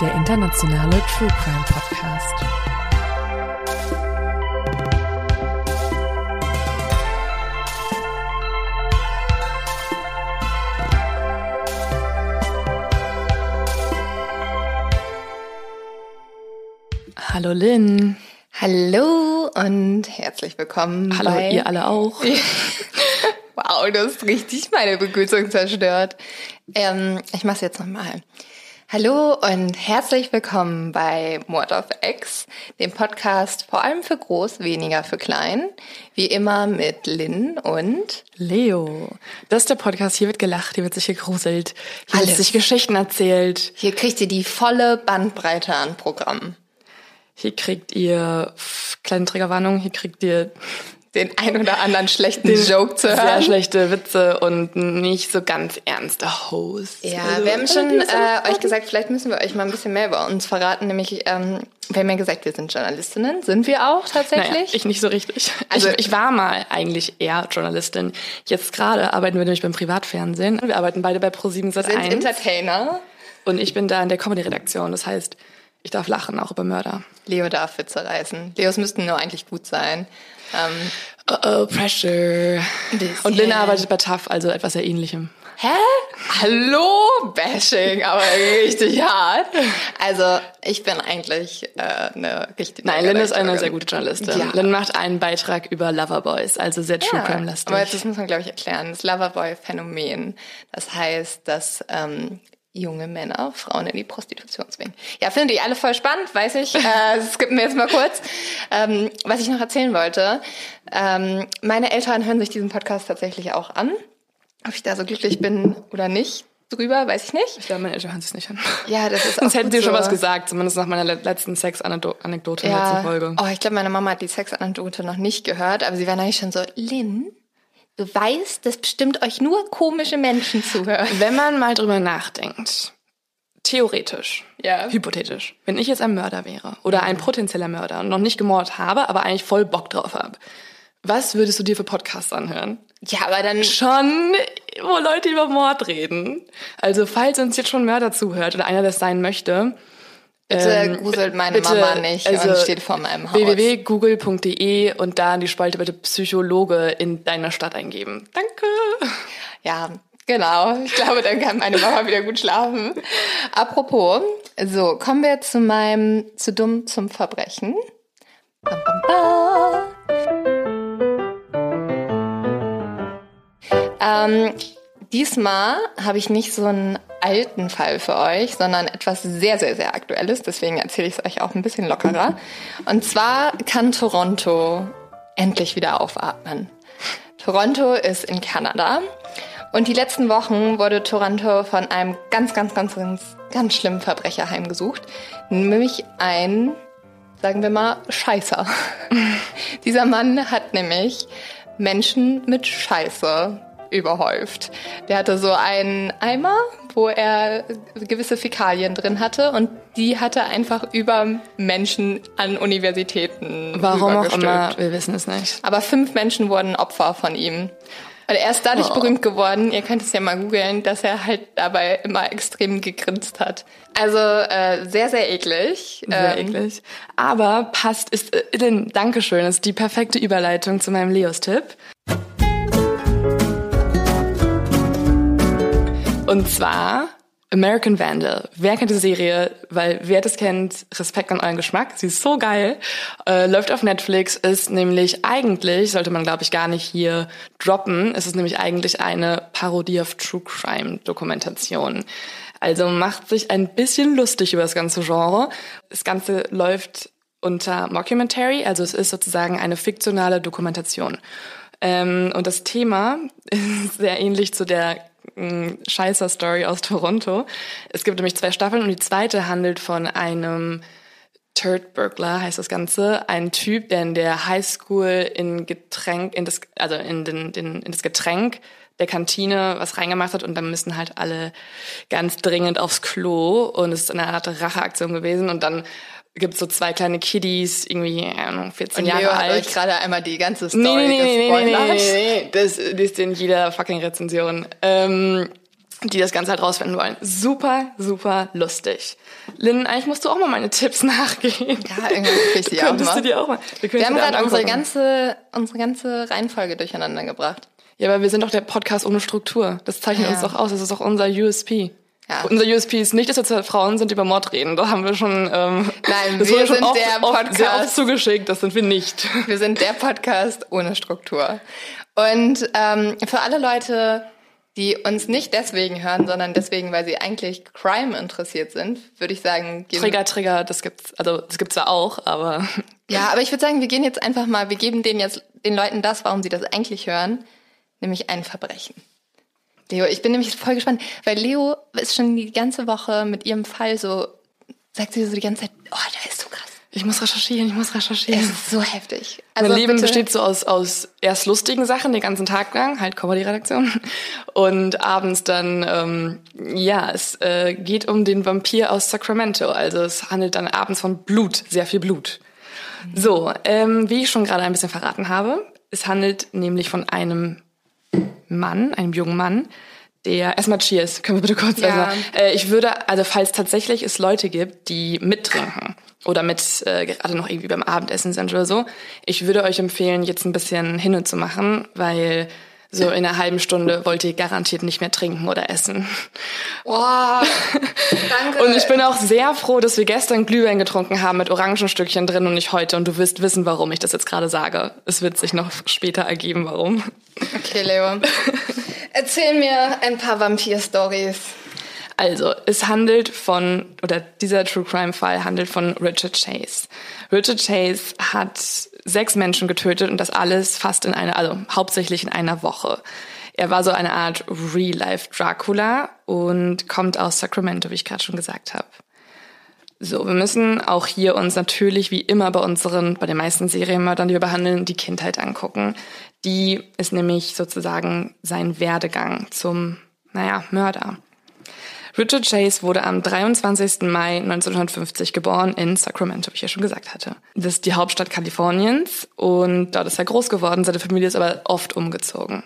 Der internationale True Crime Podcast. Hallo Lynn. Hallo und herzlich willkommen. Hallo bei ihr alle auch. Wow, du hast richtig meine Begrüßung zerstört. Ähm, ich mach's jetzt nochmal. Hallo und herzlich willkommen bei Mord of X, dem Podcast vor allem für groß, weniger für klein. Wie immer mit Lynn und Leo. Das ist der Podcast. Hier wird gelacht, hier wird sich gegruselt, hier Alles. wird sich Geschichten erzählt. hier kriegt ihr die volle Bandbreite an Programmen. Hier kriegt ihr, kleine Triggerwarnung, hier kriegt ihr Den ein oder anderen schlechten Joke zu sehr hören. schlechte Witze und nicht so ganz ernste Hosts. Ja, Also, wir haben schon sind- äh, euch gesagt, vielleicht müssen wir euch mal ein bisschen mehr über uns verraten. Nämlich, ähm, wir haben ja gesagt, wir sind Journalistinnen. Sind wir auch tatsächlich? Naja, ich nicht so richtig. Also- ich, ich war mal eigentlich eher Journalistin. Jetzt gerade arbeiten wir nämlich beim Privatfernsehen. Wir arbeiten beide bei ProSieben sind Sat1 Entertainer. und ich bin da in der Comedy-Redaktion. Das heißt, ich darf lachen, auch über Mörder. Leo darf Witze reißen. Leos müssten nur eigentlich gut sein. Ähm, Oh, oh pressure. Und Lynn arbeitet bei TAF, also etwas sehr ähnlichem. hä? Hallo? Bashing, aber richtig hart. Also, ich bin eigentlich äh, eine richtige Nein, Lynn ist eine sehr gute Journalistin. Ja. Lynn macht einen Beitrag über Loverboys, also sehr True Ja, Crime lastig. aber das muss man, glaube ich, erklären. Das Loverboy-Phänomen. Das heißt, dass ähm, junge Männer Frauen in die Prostitution zwingen. Ja, findet ihr alle voll spannend, weiß ich. Äh, skippen wir jetzt mal kurz. Ähm, was ich noch erzählen wollte. Ähm, meine Eltern hören sich diesen Podcast tatsächlich auch an. Ob ich da so glücklich bin oder nicht drüber, weiß ich nicht. Ich glaube, meine Eltern hören sich nicht an. Ja, das ist Sonst auch hätten gut sie schon so. was gesagt, zumindest nach meiner le- letzten Sex-Anekdote in der letzten Folge. Oh, ich glaube, meine Mama hat die Sexanekdote noch nicht gehört, aber sie war eigentlich schon so, Lynn, du weißt, dass bestimmt euch nur komische Menschen zuhören. Wenn man mal drüber nachdenkt, theoretisch, Ja. hypothetisch, wenn ich jetzt ein Mörder wäre oder ein potenzieller Mörder und noch nicht gemordet habe, aber eigentlich voll Bock drauf habe, was würdest du dir für Podcasts anhören? Ja, aber dann Schon, wo Leute über Mord reden. Also, falls uns jetzt schon Mörder zuhört oder einer das sein möchte, bitte ähm, gruselt meine bitte, Mama nicht also und steht vor meinem Haus. www.google.de und da in die Spalte bitte Psychologe in deiner Stadt eingeben. Danke. Ja, genau. Ich glaube, dann kann meine Mama wieder gut schlafen. Apropos, so, kommen wir zu meinem zu dumm zum Verbrechen. Bam, bam, bam. Ähm, diesmal habe ich nicht so einen alten Fall für euch, sondern etwas sehr, sehr, sehr Aktuelles. Deswegen erzähle ich es euch auch ein bisschen lockerer. Und zwar kann Toronto endlich wieder aufatmen. Toronto ist in Kanada. Und die letzten Wochen wurde Toronto von einem ganz, ganz, ganz, ganz, ganz schlimmen Verbrecher heimgesucht. Nämlich ein, sagen wir mal, Scheißer. Dieser Mann hat nämlich Menschen mit Scheiße überhäuft. Der hatte so einen Eimer, wo er gewisse Fäkalien drin hatte und die hat er einfach über Menschen an Universitäten Warum auch immer, wir wissen es nicht. Aber fünf Menschen wurden Opfer von ihm. Und er ist dadurch Oh. berühmt geworden, ihr könnt es ja mal googeln, dass er halt dabei immer extrem gegrinst hat. Also äh, sehr, sehr eklig. Sehr Ähm, eklig. Aber passt, ist, äh, Lynn, Dankeschön, ist die perfekte Überleitung zu meinem Leos-Tipp. Und zwar American Vandal. Wer kennt die Serie? Weil wer das kennt, Respekt an euren Geschmack. Sie ist so geil. Äh, läuft auf Netflix, ist nämlich eigentlich, sollte man glaube ich gar nicht hier droppen, es ist nämlich eigentlich eine Parodie auf True Crime Dokumentation. Also macht sich ein bisschen lustig über das ganze Genre. Das Ganze läuft unter Mockumentary, also es ist sozusagen eine fiktionale Dokumentation. Ähm, und das Thema ist sehr ähnlich zu der scheißer Story aus Toronto. Es gibt nämlich zwei Staffeln und die zweite handelt von einem Turd Burglar heißt das Ganze, ein Typ, der in der Highschool in Getränk, in das, also in, den, den, in das Getränk der Kantine was reingemacht hat und dann müssen halt alle ganz dringend aufs Klo und es ist eine Art Racheaktion gewesen und dann gibt so zwei kleine Kiddies, irgendwie, Ahnung, 14 und Jahre Leo alt. euch gerade einmal die ganze Story nee, nee, nee, nee, nee, nee, nee, das liest in jeder fucking Rezension. Ähm, die das Ganze halt rausfinden wollen. Super, super lustig. Lynn, eigentlich musst du auch mal meine Tipps nachgehen. Ja, irgendwie krieg ich die auch mal. du dir auch mal. Wir können haben gerade unsere ganze, unsere ganze Reihenfolge durcheinander gebracht. Ja, aber wir sind doch der Podcast ohne Struktur. Das zeichnet Ja. uns doch aus. Das ist doch unser USP. Ja. Unser USP ist nicht, dass wir Frauen sind, die über Mord reden. Da haben wir schon. Ähm, Nein, das wir schon sind oft, der oft, sehr oft Podcast. zugeschickt. Das sind wir nicht. Wir sind der Podcast ohne Struktur. Und ähm, für alle Leute, die uns nicht deswegen hören, sondern deswegen, weil sie eigentlich Crime interessiert sind, würde ich sagen, Trigger, Trigger, das gibt's. Also das gibt's ja auch, aber ja, aber ich würde sagen, wir gehen jetzt einfach mal, wir geben denen jetzt den Leuten das, warum sie das eigentlich hören, nämlich ein Verbrechen. Leo, ich bin nämlich voll gespannt, weil Leo ist schon die ganze Woche mit ihrem Fall so, sagt sie so die ganze Zeit, oh, der ist so krass. ich muss recherchieren, ich muss recherchieren. Es ist so heftig. Also mein Leben bitte- besteht so aus, aus erst lustigen Sachen den ganzen Tag lang, halt Comedy-Redaktion. Und abends dann, ähm, ja, es äh, geht um den Vampir aus Sacramento. Also es handelt dann abends von Blut, sehr viel Blut. So, ähm, wie ich schon gerade ein bisschen verraten habe, es handelt nämlich von einem Mann, einem jungen Mann, der erstmal Cheers, können wir bitte kurz Ja. also, äh, ich würde, also falls tatsächlich es Leute gibt, die mittrinken oder mit äh, gerade noch irgendwie beim Abendessen sind oder so, ich würde euch empfehlen, jetzt ein bisschen hinne zu machen, weil so in einer halben Stunde wollt ihr garantiert nicht mehr trinken oder essen. Boah, danke. Und ich bin auch sehr froh, dass wir gestern Glühwein getrunken haben mit Orangenstückchen drin und nicht heute. Und du wirst wissen, warum ich das jetzt gerade sage. Es wird sich noch später ergeben, warum. Okay, Leo. Erzähl mir ein paar Vampir-Stories. Also, es handelt von, oder dieser True Crime Fall handelt von Richard Chase. Richard Chase hat sechs Menschen getötet und das alles fast in einer, also hauptsächlich in einer Woche. Er war so eine Art Real-Life Dracula und kommt aus Sacramento, wie ich gerade schon gesagt habe. So, wir müssen auch hier uns natürlich wie immer bei unseren, bei den meisten Serienmördern, die wir behandeln, die Kindheit angucken. Die ist nämlich sozusagen sein Werdegang zum, naja, Mörder. Richard Chase wurde am 23. Mai 1950 geboren in Sacramento, wie ich ja schon gesagt hatte. Das ist die Hauptstadt Kaliforniens und dort ist er groß geworden. Seine Familie ist aber oft umgezogen.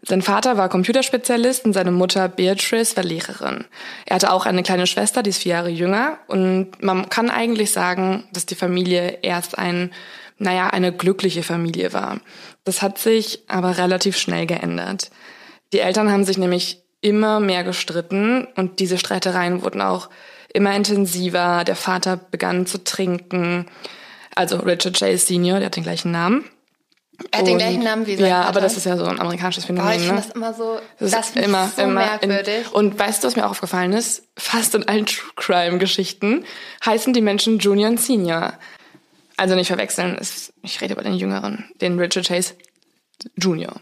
Sein Vater war Computerspezialist und seine Mutter Beatrice war Lehrerin. Er hatte auch eine kleine Schwester, die ist vier Jahre jünger. Und man kann eigentlich sagen, dass die Familie erst ein, naja, eine glückliche Familie war. Das hat sich aber relativ schnell geändert. Die Eltern haben sich nämlich immer mehr gestritten und diese Streitereien wurden auch immer intensiver. Der Vater begann zu trinken. Also Richard Chase Senior, der hat den gleichen Namen. Er hat den gleichen Namen wie sein Ja, Vater. aber das ist ja so ein amerikanisches Phänomen. Boah, ich finde ne? das immer so, Das das, ist immer, so immer merkwürdig. In, und weißt du, was mir auch aufgefallen ist? Fast in allen True Crime Geschichten heißen die Menschen Junior und Senior. Also nicht verwechseln, ich rede über den Jüngeren, den Richard Chase Junior.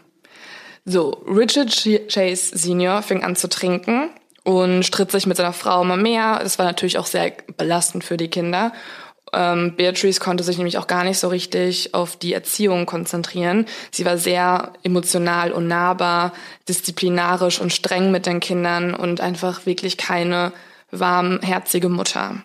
So, Richard Ch- Chase Senior fing an zu trinken und stritt sich mit seiner Frau immer mehr. Das war natürlich auch sehr belastend für die Kinder. Ähm, Beatrice konnte sich nämlich auch gar nicht so richtig auf die Erziehung konzentrieren. Sie war sehr emotional und nahbar, disziplinarisch und streng mit den Kindern und einfach wirklich keine warmherzige Mutter.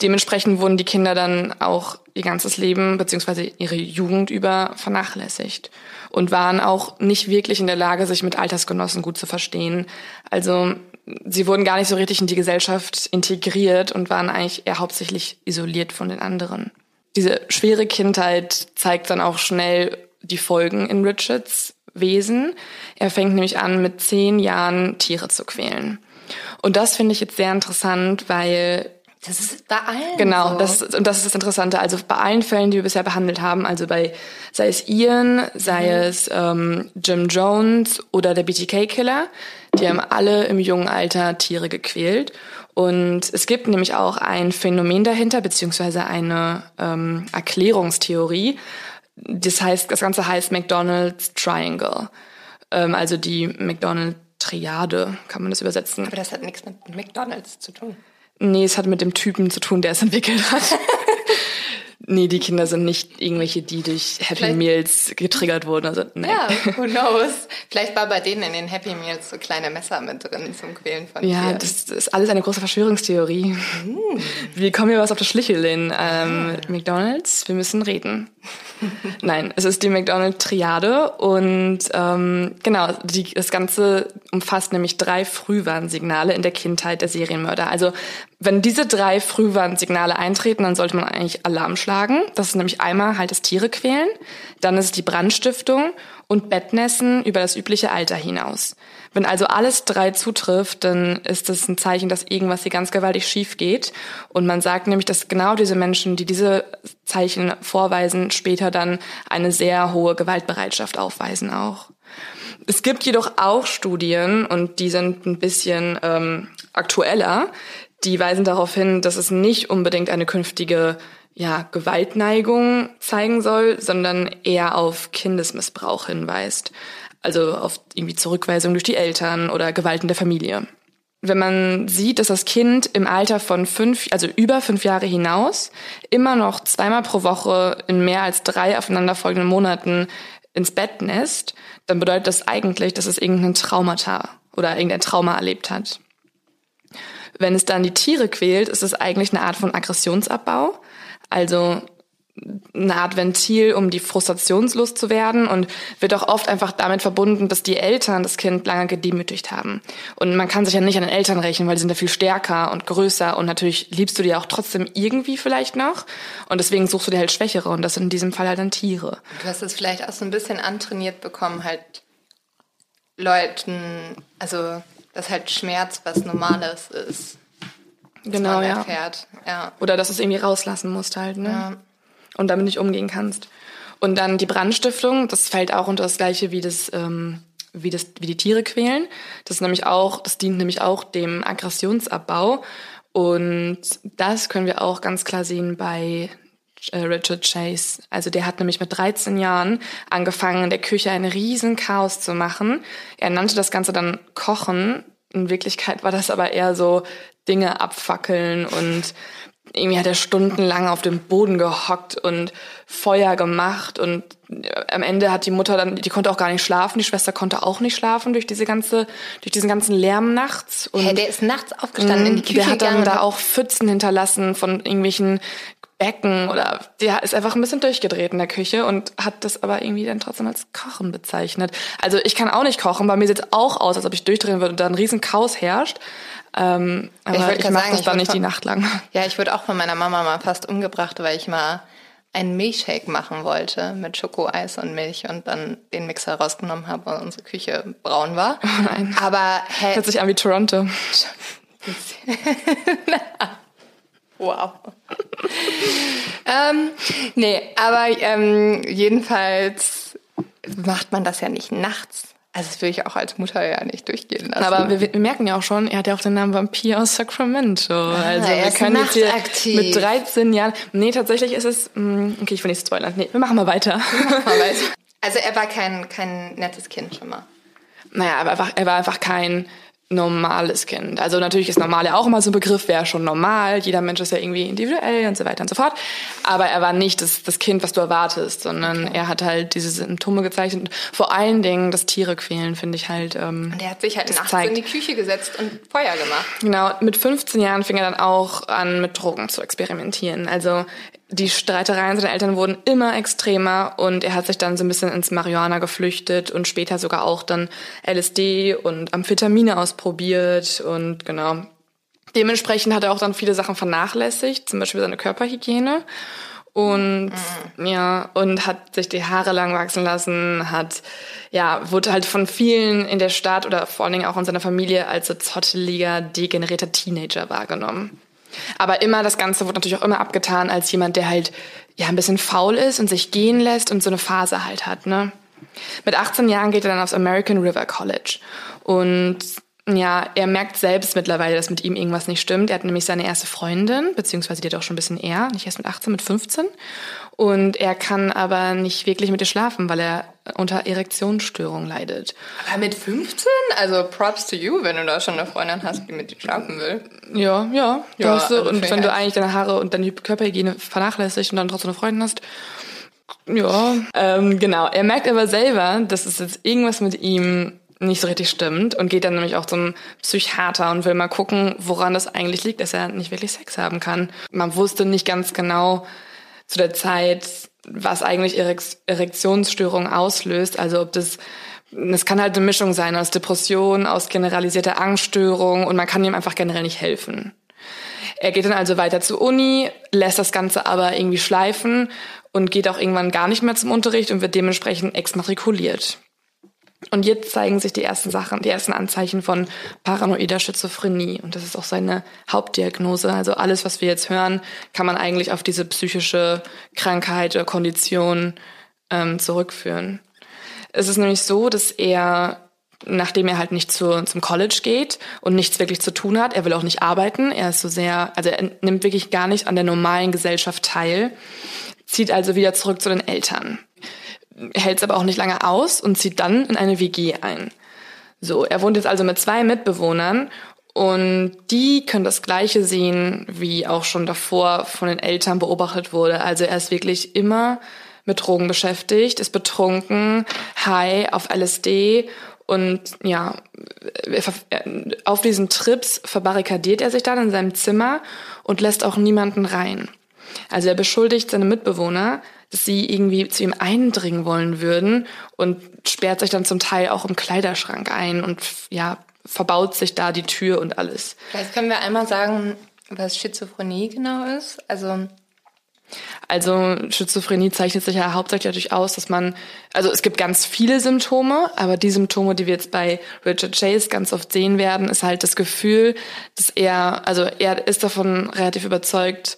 Dementsprechend wurden die Kinder dann auch ihr ganzes Leben beziehungsweise ihre Jugend über vernachlässigt und waren auch nicht wirklich in der Lage, sich mit Altersgenossen gut zu verstehen. Also sie wurden gar nicht so richtig in die Gesellschaft integriert und waren eigentlich eher hauptsächlich isoliert von den anderen. Diese schwere Kindheit zeigt dann auch schnell die Folgen in Richards Wesen. Er fängt nämlich an, mit zehn Jahren Tiere zu quälen. Und das finde ich jetzt sehr interessant, weil das ist bei allen. Genau, so. das, und das ist das Interessante. Also bei allen Fällen, die wir bisher behandelt haben, also bei sei es Ian, sei mhm. es ähm, Jim Jones oder der BTK-Killer, die haben alle im jungen Alter Tiere gequält. Und es gibt nämlich auch ein Phänomen dahinter, beziehungsweise eine ähm, Erklärungstheorie. Das heißt, das Ganze heißt McDonald's Triangle. Ähm, also die McDonald's Triade, kann man das übersetzen. Aber das hat nichts mit McDonald's zu tun. Nee, es hat mit dem Typen zu tun, der es entwickelt hat. nee, die Kinder sind nicht irgendwelche, die durch Happy Vielleicht. Meals getriggert wurden. Also, nein. Ja, who knows? Vielleicht war bei denen in den Happy Meals so kleine Messer mit drin zum Quälen von Ja, Tieren. das, ist alles eine große Verschwörungstheorie. Mm. Wir kommen hier was auf der Schliche, Lynn. Ähm, ah. McDonalds, wir müssen reden. Nein, es ist die McDonald-Triade und ähm, genau, die, das Ganze umfasst nämlich drei Frühwarnsignale in der Kindheit der Serienmörder. Also wenn diese drei Frühwarnsignale eintreten, dann sollte man eigentlich Alarm schlagen. Das ist nämlich einmal halt das Tiere quälen, dann ist es die Brandstiftung und Bettnässen über das übliche Alter hinaus. Wenn also alles drei zutrifft, dann ist das ein Zeichen, dass irgendwas hier ganz gewaltig schief geht. Und man sagt nämlich, dass genau diese Menschen, die diese Zeichen vorweisen, später dann eine sehr hohe Gewaltbereitschaft aufweisen auch. Es gibt jedoch auch Studien, und die sind ein bisschen ähm, aktueller, die weisen darauf hin, dass es nicht unbedingt eine künftige ja, Gewaltneigung zeigen soll, sondern eher auf Kindesmissbrauch hinweist. Also auf irgendwie Zurückweisung durch die Eltern oder Gewalt in der Familie. Wenn man sieht, dass das Kind im Alter von fünf, also über fünf Jahre hinaus, immer noch zweimal pro Woche in mehr als drei aufeinanderfolgenden Monaten ins Bett nässt, dann bedeutet das eigentlich, dass es irgendein Traumata oder irgendein Trauma erlebt hat. Wenn es dann die Tiere quält, ist es eigentlich eine Art von Aggressionsabbau. Also eine Art Ventil, um die Frustrationslust zu werden und wird auch oft einfach damit verbunden, dass die Eltern das Kind lange gedemütigt haben. Und man kann sich ja nicht an den Eltern rechnen, weil die sind ja viel stärker und größer und natürlich liebst du die auch trotzdem irgendwie vielleicht noch und deswegen suchst du dir halt Schwächere und das sind in diesem Fall halt dann Tiere. Du hast es vielleicht auch so ein bisschen antrainiert bekommen, halt Leuten, also dass halt Schmerz was Normales ist. Genau, ja. Erfährt. ja. Oder dass du es irgendwie rauslassen musst halt, ne? Ja und damit nicht umgehen kannst. Und dann die Brandstiftung, das fällt auch unter das gleiche wie das, ähm, wie das, wie die Tiere quälen. Das ist nämlich auch, das dient nämlich auch dem Aggressionsabbau. Und das können wir auch ganz klar sehen bei äh, Richard Chase. Also der hat nämlich mit 13 Jahren angefangen, in der Küche ein riesen Chaos zu machen. Er nannte das Ganze dann Kochen. In Wirklichkeit war das aber eher so Dinge abfackeln und irgendwie hat er stundenlang auf dem Boden gehockt und Feuer gemacht und am Ende hat die Mutter dann, die konnte auch gar nicht schlafen, die Schwester konnte auch nicht schlafen durch diese ganze, durch diesen ganzen Lärm nachts. Und hey, der ist nachts aufgestanden in die Küche Der hat dann da auch Pfützen hinterlassen von irgendwelchen Becken oder der ist einfach ein bisschen durchgedreht in der Küche und hat das aber irgendwie dann trotzdem als Kochen bezeichnet. Also ich kann auch nicht kochen, bei mir sieht es auch aus, als ob ich durchdrehen würde und da ein riesen Chaos herrscht. Ähm, aber ich, ich mache das dann nicht die Nacht lang. Ja, ich wurde auch von meiner Mama mal fast umgebracht, weil ich mal einen Milchshake machen wollte mit Schokoeis und Milch und dann den Mixer rausgenommen habe, weil unsere Küche braun war. Oh nein. Aber hey, hört sich an wie Toronto. wow. ähm, nee, aber ähm, jedenfalls macht man das ja nicht nachts. Also das würde ich auch als Mutter ja nicht durchgehen lassen. Aber wir, wir, merken ja auch schon, er hat ja auch den Namen Vampir aus Sacramento. Ah, also wir können jetzt hier mit 13 Jahren. Nee, tatsächlich ist es. Mh, okay, ich will nicht spoilern. Nee, wir machen mal weiter. Machen mal weiter. Also er war kein, kein nettes Kind schon mal. Naja, aber einfach, er war einfach kein normales Kind. Also natürlich ist normal ja auch immer so ein Begriff, wäre schon normal. Jeder Mensch ist ja irgendwie individuell und so weiter und so fort. Aber er war nicht das, das Kind, was du erwartest, sondern okay. er hat halt diese Symptome gezeichnet. Vor allen Dingen das Tiere quälen, finde ich halt. Ähm, und er hat sich halt nachts zeigt. in die Küche gesetzt und Feuer gemacht. Genau, mit 15 Jahren fing er dann auch an, mit Drogen zu experimentieren. Also die Streitereien seiner Eltern wurden immer extremer und er hat sich dann so ein bisschen ins Marihuana geflüchtet und später sogar auch dann LSD und Amphetamine ausprobiert und genau. Dementsprechend hat er auch dann viele Sachen vernachlässigt, zum Beispiel seine Körperhygiene. und mhm. ja und hat sich die Haare lang wachsen lassen, hat ja wurde halt von vielen in der Stadt oder vor allen Dingen auch in seiner Familie als so zotteliger, degenerierter Teenager wahrgenommen. Aber immer das Ganze wurde natürlich auch immer abgetan als jemand, der halt ja ein bisschen faul ist und sich gehen lässt und so eine Phase halt hat. Ne? Mit 18 Jahren geht er dann aufs American River College und ja, er merkt selbst mittlerweile, dass mit ihm irgendwas nicht stimmt. Er hat nämlich seine erste Freundin, beziehungsweise die hat auch schon ein bisschen eher, nicht erst mit 18, mit 15. Und er kann aber nicht wirklich mit ihr schlafen, weil er unter Erektionsstörung leidet. Aber mit 15? Also Props to you, wenn du da schon eine Freundin hast, die mit dir schlafen will. Ja, ja. ja du, also und wenn du eigentlich deine Haare und deine Körperhygiene vernachlässigst und dann trotzdem eine Freundin hast, ja, ähm, genau. Er merkt aber selber, dass es jetzt irgendwas mit ihm nicht so richtig stimmt und geht dann nämlich auch zum Psychiater und will mal gucken, woran das eigentlich liegt, dass er nicht wirklich Sex haben kann. Man wusste nicht ganz genau zu der Zeit, was eigentlich Erektionsstörungen auslöst. Also ob das es kann halt eine Mischung sein aus Depression, aus generalisierter Angststörung und man kann ihm einfach generell nicht helfen. Er geht dann also weiter zur Uni, lässt das Ganze aber irgendwie schleifen und geht auch irgendwann gar nicht mehr zum Unterricht und wird dementsprechend exmatrikuliert. Und jetzt zeigen sich die ersten Sachen, die ersten Anzeichen von paranoider Schizophrenie. Und das ist auch seine Hauptdiagnose. Also alles, was wir jetzt hören, kann man eigentlich auf diese psychische Krankheit oder Kondition ähm, zurückführen. Es ist nämlich so, dass er, nachdem er halt nicht zu, zum College geht und nichts wirklich zu tun hat, er will auch nicht arbeiten, er ist so sehr, also er nimmt wirklich gar nicht an der normalen Gesellschaft teil, zieht also wieder zurück zu den Eltern hält es aber auch nicht lange aus und zieht dann in eine WG ein. So, er wohnt jetzt also mit zwei Mitbewohnern und die können das Gleiche sehen, wie auch schon davor von den Eltern beobachtet wurde. Also er ist wirklich immer mit Drogen beschäftigt, ist betrunken, high auf LSD und ja, auf diesen Trips verbarrikadiert er sich dann in seinem Zimmer und lässt auch niemanden rein. Also er beschuldigt seine Mitbewohner, dass sie irgendwie zu ihm eindringen wollen würden und sperrt sich dann zum Teil auch im Kleiderschrank ein und ja, verbaut sich da die Tür und alles. Vielleicht können wir einmal sagen, was Schizophrenie genau ist. Also also Schizophrenie zeichnet sich ja hauptsächlich dadurch aus, dass man, also es gibt ganz viele Symptome, aber die Symptome, die wir jetzt bei Richard Chase ganz oft sehen werden, ist halt das Gefühl, dass er, also er ist davon relativ überzeugt,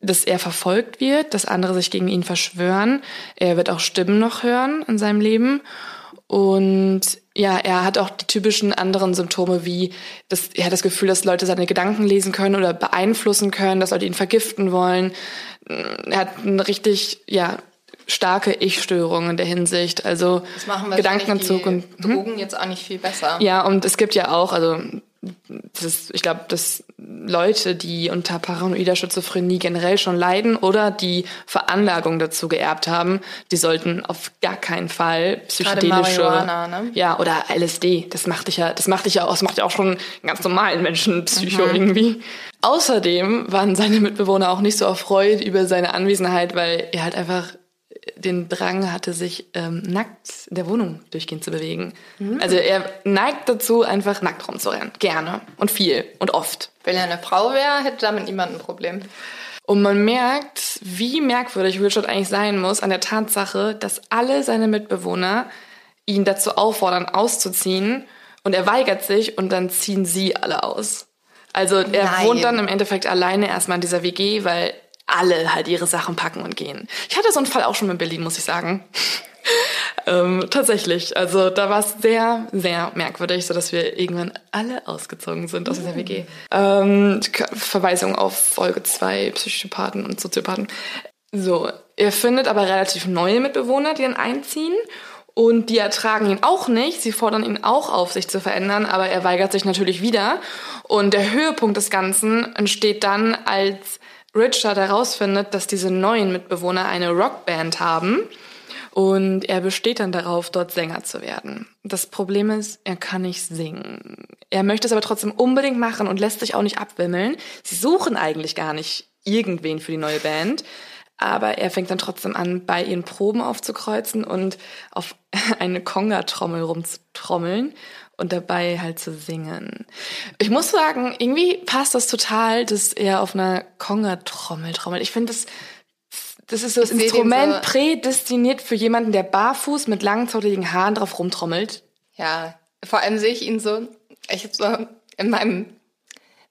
dass er verfolgt wird, dass andere sich gegen ihn verschwören. Er wird auch Stimmen noch hören in seinem Leben. Und ja, er hat auch die typischen anderen Symptome wie, dass er hat das Gefühl, dass Leute seine Gedanken lesen können oder beeinflussen können, dass Leute ihn vergiften wollen. Er hat eine richtig, ja, starke Ich-Störung in der Hinsicht. Also das machen Gedankenentzug und hm? Drogen jetzt auch nicht viel besser. Ja, und es gibt ja auch, also das ist, ich glaube, dass Leute, die unter paranoider Schizophrenie generell schon leiden oder die Veranlagung dazu geerbt haben, die sollten auf gar keinen Fall psychedelische, ne? ja oder LSD. Das macht dich ja, das macht dich ja auch, das macht ja auch schon einen ganz normalen Menschen Psycho mhm. irgendwie. Außerdem waren seine Mitbewohner auch nicht so erfreut über seine Anwesenheit, weil er halt einfach den Drang hatte, sich ähm, nackt in der Wohnung durchgehend zu bewegen. Mhm. Also er neigt dazu, einfach nackt rumzurennen. Gerne und viel und oft. Wenn er eine Frau wäre, hätte damit niemand ein Problem. Und man merkt, wie merkwürdig Richard eigentlich sein muss an der Tatsache, dass alle seine Mitbewohner ihn dazu auffordern, auszuziehen. Und er weigert sich und dann ziehen sie alle aus. Also er Nein. wohnt dann im Endeffekt alleine erstmal in dieser WG, weil alle halt ihre Sachen packen und gehen. Ich hatte so einen Fall auch schon in Berlin, muss ich sagen. ähm, tatsächlich. Also da war es sehr, sehr merkwürdig, so dass wir irgendwann alle ausgezogen sind aus dieser WG. Ähm, Verweisung auf Folge 2, Psychopathen und Soziopathen. So, er findet aber relativ neue Mitbewohner, die dann einziehen. Und die ertragen ihn auch nicht. Sie fordern ihn auch auf, sich zu verändern, aber er weigert sich natürlich wieder. Und der Höhepunkt des Ganzen entsteht dann, als Richard herausfindet, dass diese neuen Mitbewohner eine Rockband haben und er besteht dann darauf, dort Sänger zu werden. Das Problem ist, er kann nicht singen. Er möchte es aber trotzdem unbedingt machen und lässt sich auch nicht abwimmeln. Sie suchen eigentlich gar nicht irgendwen für die neue Band. Aber er fängt dann trotzdem an, bei ihren Proben aufzukreuzen und auf eine Conga-Trommel rumzutrommeln und dabei halt zu singen. Ich muss sagen, irgendwie passt das total, dass er auf einer Conga-Trommel trommelt. Ich finde das Das ist so das Instrument so prädestiniert für jemanden, der barfuß mit langen, zotteligen Haaren drauf rumtrommelt. Ja, vor allem sehe ich ihn so, ich hab so in meinem,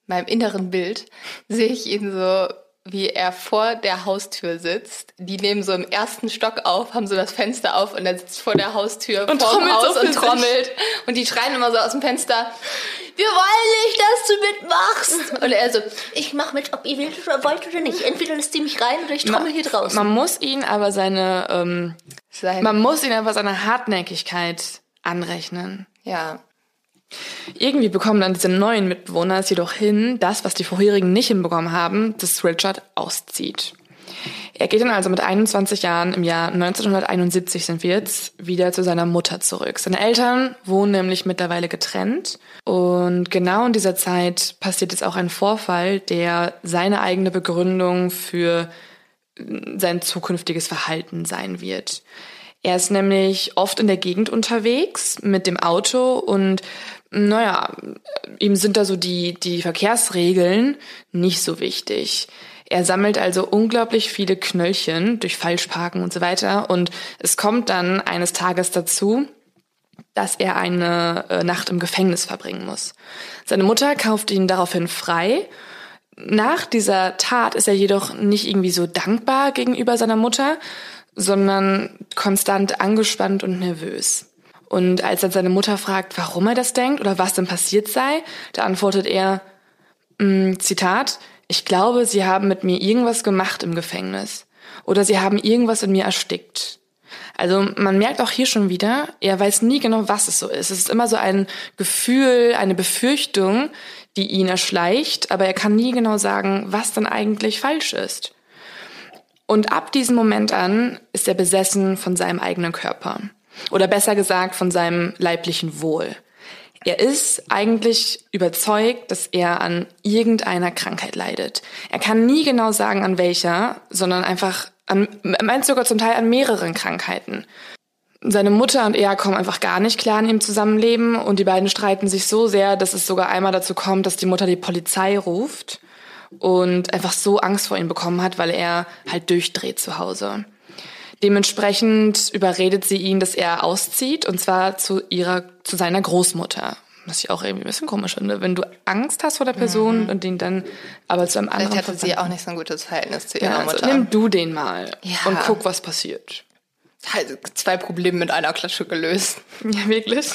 meinem inneren Bild, sehe ich ihn so wie er vor der Haustür sitzt. Die nehmen so im ersten Stock auf, haben so das Fenster auf und er sitzt vor der Haustür und vorm Haus so und trommelt. Und die schreien immer so aus dem Fenster, wir wollen nicht, dass du mitmachst. Und er so, ich mach mit, ob ihr wollt oder nicht. Entweder lässt ihr mich rein oder ich trommel hier draußen. Man muss ihn aber seine, ähm, Sein. man muss ihn einfach seine Hartnäckigkeit anrechnen. Ja. Irgendwie bekommen dann diese neuen Mitbewohner es jedoch hin, das, was die vorherigen nicht hinbekommen haben, dass Richard auszieht. Er geht dann also mit 21 Jahren im Jahr 1971 sind wir jetzt wieder zu seiner Mutter zurück. Seine Eltern wohnen nämlich mittlerweile getrennt und genau in dieser Zeit passiert jetzt auch ein Vorfall, der seine eigene Begründung für sein zukünftiges Verhalten sein wird. Er ist nämlich oft in der Gegend unterwegs mit dem Auto und naja, ihm sind da so die, die Verkehrsregeln nicht so wichtig. Er sammelt also unglaublich viele Knöllchen durch Falschparken und so weiter. Und es kommt dann eines Tages dazu, dass er eine äh, Nacht im Gefängnis verbringen muss. Seine Mutter kauft ihn daraufhin frei. Nach dieser Tat ist er jedoch nicht irgendwie so dankbar gegenüber seiner Mutter, sondern konstant angespannt und nervös. Und als dann seine Mutter fragt, warum er das denkt oder was denn passiert sei, da antwortet er, mh, mm, Zitat, ich glaube, sie haben mit mir irgendwas gemacht im Gefängnis. Oder sie haben irgendwas in mir erstickt. Also man merkt auch hier schon wieder, er weiß nie genau, was es so ist. Es ist immer so ein Gefühl, eine Befürchtung, die ihn erschleicht, aber er kann nie genau sagen, was dann eigentlich falsch ist. Und ab diesem Moment an ist er besessen von seinem eigenen Körper. Oder besser gesagt von seinem leiblichen Wohl. Er ist eigentlich überzeugt, dass er an irgendeiner Krankheit leidet. Er kann nie genau sagen, an welcher, sondern einfach an, meint sogar zum Teil an mehreren Krankheiten. Seine Mutter und er kommen einfach gar nicht klar in ihm Zusammenleben und die beiden streiten sich so sehr, dass es sogar einmal dazu kommt, dass die Mutter die Polizei ruft und einfach so Angst vor ihm bekommen hat, weil er halt durchdreht zu Hause. Dementsprechend überredet sie ihn, dass er auszieht und zwar zu ihrer, zu seiner Großmutter. Was ich auch irgendwie ein bisschen komisch finde, wenn du Angst hast vor der Person mhm. und den dann aber zu einem anderen. Vielleicht hatte sie auch nicht so ein gutes Verhältnis zu ihrer ja, also Mutter. Nimm du den mal ja. und guck, was passiert. Also zwei Probleme mit einer Klatsche gelöst. Ja, wirklich.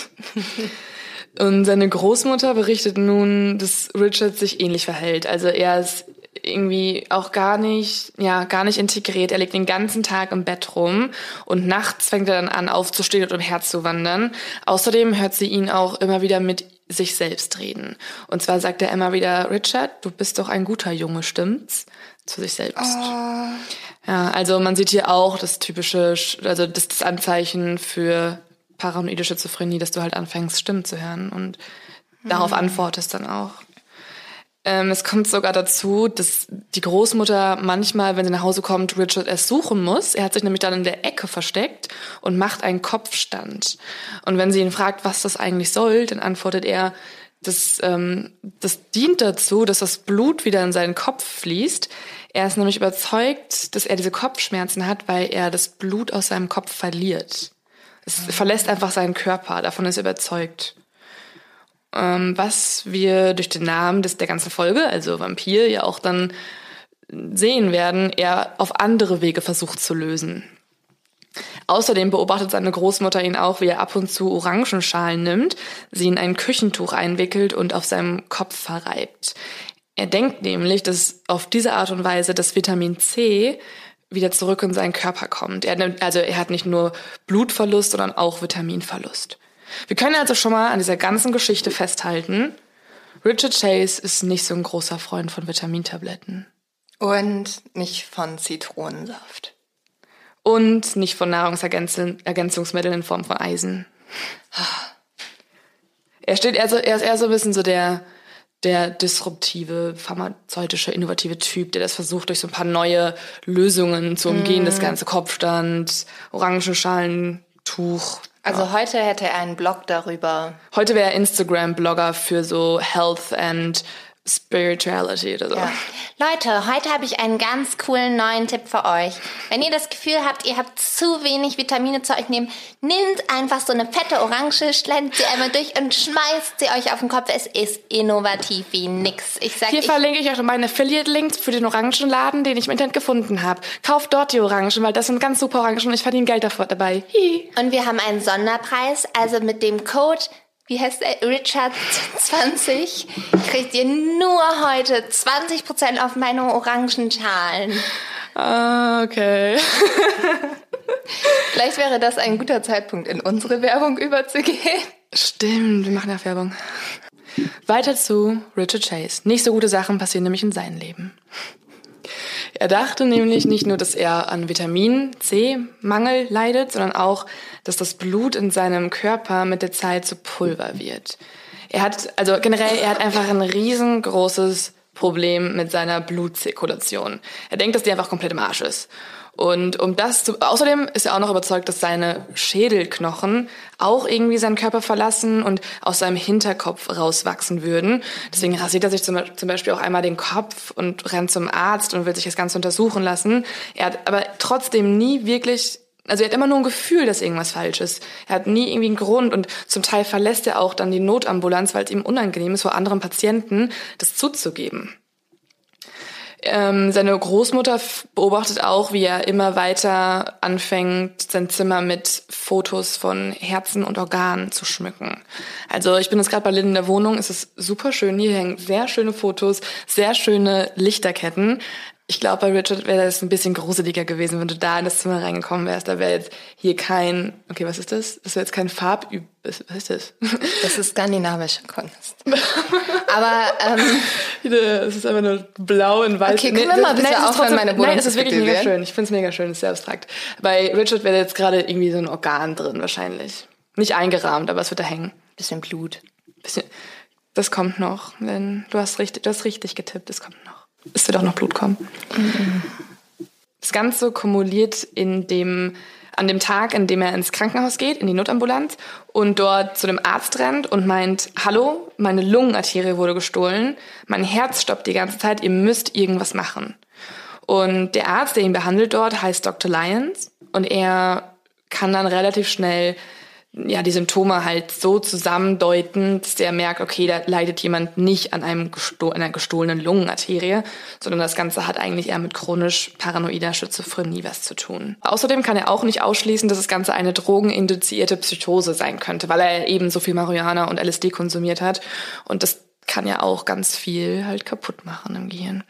Und seine Großmutter berichtet nun, dass Richard sich ähnlich verhält. Also er ist irgendwie auch gar nicht, ja, gar nicht integriert. Er liegt den ganzen Tag im Bett rum und nachts fängt er dann an, aufzustehen und umher zu wandern. Außerdem hört sie ihn auch immer wieder mit sich selbst reden. Und zwar sagt er immer wieder, Richard, du bist doch ein guter Junge, stimmt's? Zu sich selbst. Oh. Ja, also man sieht hier auch das typische, also das, das Anzeichen für paranoide Schizophrenie, dass du halt anfängst, Stimmen zu hören und mhm. darauf antwortest dann auch. Ähm, es kommt sogar dazu, dass die Großmutter manchmal, wenn sie nach Hause kommt, Richard erst suchen muss. Er hat sich nämlich dann in der Ecke versteckt und macht einen Kopfstand. Und wenn sie ihn fragt, was das eigentlich soll, dann antwortet er, das, ähm, das dient dazu, dass das Blut wieder in seinen Kopf fließt. Er ist nämlich überzeugt, dass er diese Kopfschmerzen hat, weil er das Blut aus seinem Kopf verliert. Es verlässt einfach seinen Körper, davon ist er überzeugt was wir durch den Namen des, der ganzen Folge, also Vampir, ja auch dann sehen werden, er auf andere Wege versucht zu lösen. Außerdem beobachtet seine Großmutter ihn auch, wie er ab und zu Orangenschalen nimmt, sie in ein Küchentuch einwickelt und auf seinem Kopf verreibt. Er denkt nämlich, dass auf diese Art und Weise das Vitamin C wieder zurück in seinen Körper kommt. Er nimmt, also er hat nicht nur Blutverlust, sondern auch Vitaminverlust. Wir können also schon mal an dieser ganzen Geschichte festhalten, Richard Chase ist nicht so ein großer Freund von Vitamintabletten. Und nicht von Zitronensaft. Und nicht von Nahrungsergänzungsmitteln in Form von Eisen. Er steht eher so, er ist eher so ein bisschen so der, der disruptive, pharmazeutische, innovative Typ, der das versucht, durch so ein paar neue Lösungen zu umgehen, mm. das ganze Kopfstand, Orangenschalen-Tuch, also heute hätte er einen Blog darüber. Heute wäre er Instagram-Blogger für so Health and Spirituality oder so. Ja. Leute, heute habe ich einen ganz coolen neuen Tipp für euch. Wenn ihr das Gefühl habt, ihr habt zu wenig Vitamine zu euch nehmen, nehmt einfach so eine fette Orange, schlendet sie einmal durch und schmeißt sie euch auf den Kopf. Es ist innovativ wie nix. Ich sag, Hier ich verlinke ich euch meinen Affiliate-Link für den Orangenladen, den ich im Internet gefunden habe. Kauft dort die Orangen, weil das sind ganz super Orangen und ich verdiene Geld davor dabei. Hi. Und wir haben einen Sonderpreis, also mit dem Code wie heißt er? Richard20 kriegt ihr nur heute 20% auf meine Orangenschalen. Ah, okay. Vielleicht wäre das ein guter Zeitpunkt, in unsere Werbung überzugehen. Stimmt, wir machen ja Werbung. Weiter zu Richard Chase. Nicht so gute Sachen passieren nämlich in seinem Leben. Er dachte nämlich nicht nur, dass er an Vitamin C-Mangel leidet, sondern auch, dass das Blut in seinem Körper mit der Zeit zu Pulver wird. Er hat, also generell, er hat einfach ein riesengroßes Problem mit seiner Blutzirkulation. Er denkt, dass die einfach komplett im Arsch ist. Und um das zu, außerdem ist er auch noch überzeugt, dass seine Schädelknochen auch irgendwie seinen Körper verlassen und aus seinem Hinterkopf rauswachsen würden. Deswegen rasiert er sich zum, zum Beispiel auch einmal den Kopf und rennt zum Arzt und will sich das Ganze untersuchen lassen. Er hat aber trotzdem nie wirklich also er hat immer nur ein Gefühl, dass irgendwas falsch ist. Er hat nie irgendwie einen Grund und zum Teil verlässt er auch dann die Notambulanz, weil es ihm unangenehm ist, vor anderen Patienten das zuzugeben. Ähm, seine Großmutter beobachtet auch, wie er immer weiter anfängt, sein Zimmer mit Fotos von Herzen und Organen zu schmücken. Also ich bin jetzt gerade bei Lynn in der Wohnung, es ist super schön, hier hängen sehr schöne Fotos, sehr schöne Lichterketten. Ich glaube, bei Richard wäre das ein bisschen gruseliger gewesen, wenn du da in das Zimmer reingekommen wärst. Da wäre jetzt hier kein, okay, was ist das? Das wäre jetzt kein Farbüb, was ist das? Das ist skandinavische Kunst. Aber, ähm, Es ist einfach nur blau und weiß. Okay, können wir mal bitte nein, aufhören, meine Wohnung Nein, es ist wirklich mega schön. Ich finde es mega schön, es ist sehr abstrakt. Bei Richard wäre jetzt gerade irgendwie so ein Organ drin, wahrscheinlich. Nicht eingerahmt, aber es wird da hängen. Bisschen Blut. Bisschen, das kommt noch, denn du hast richtig, du hast richtig getippt, es kommt noch es wird auch noch Blut kommen. Mhm. Das Ganze kumuliert in dem, an dem Tag, in dem er ins Krankenhaus geht, in die Notambulanz und dort zu dem Arzt rennt und meint, hallo, meine Lungenarterie wurde gestohlen, mein Herz stoppt die ganze Zeit, ihr müsst irgendwas machen. Und der Arzt, der ihn behandelt dort, heißt Dr. Lyons und er kann dann relativ schnell ja, die Symptome halt so zusammendeuten, dass der merkt, okay, da leidet jemand nicht an einem gesto einer gestohlenen Lungenarterie, sondern das Ganze hat eigentlich eher mit chronisch paranoider Schizophrenie was zu tun. Außerdem kann er auch nicht ausschließen, dass das Ganze eine drogeninduzierte Psychose sein könnte, weil er eben so viel Marihuana und LSD konsumiert hat. Und das kann ja auch ganz viel halt kaputt machen im Gehirn.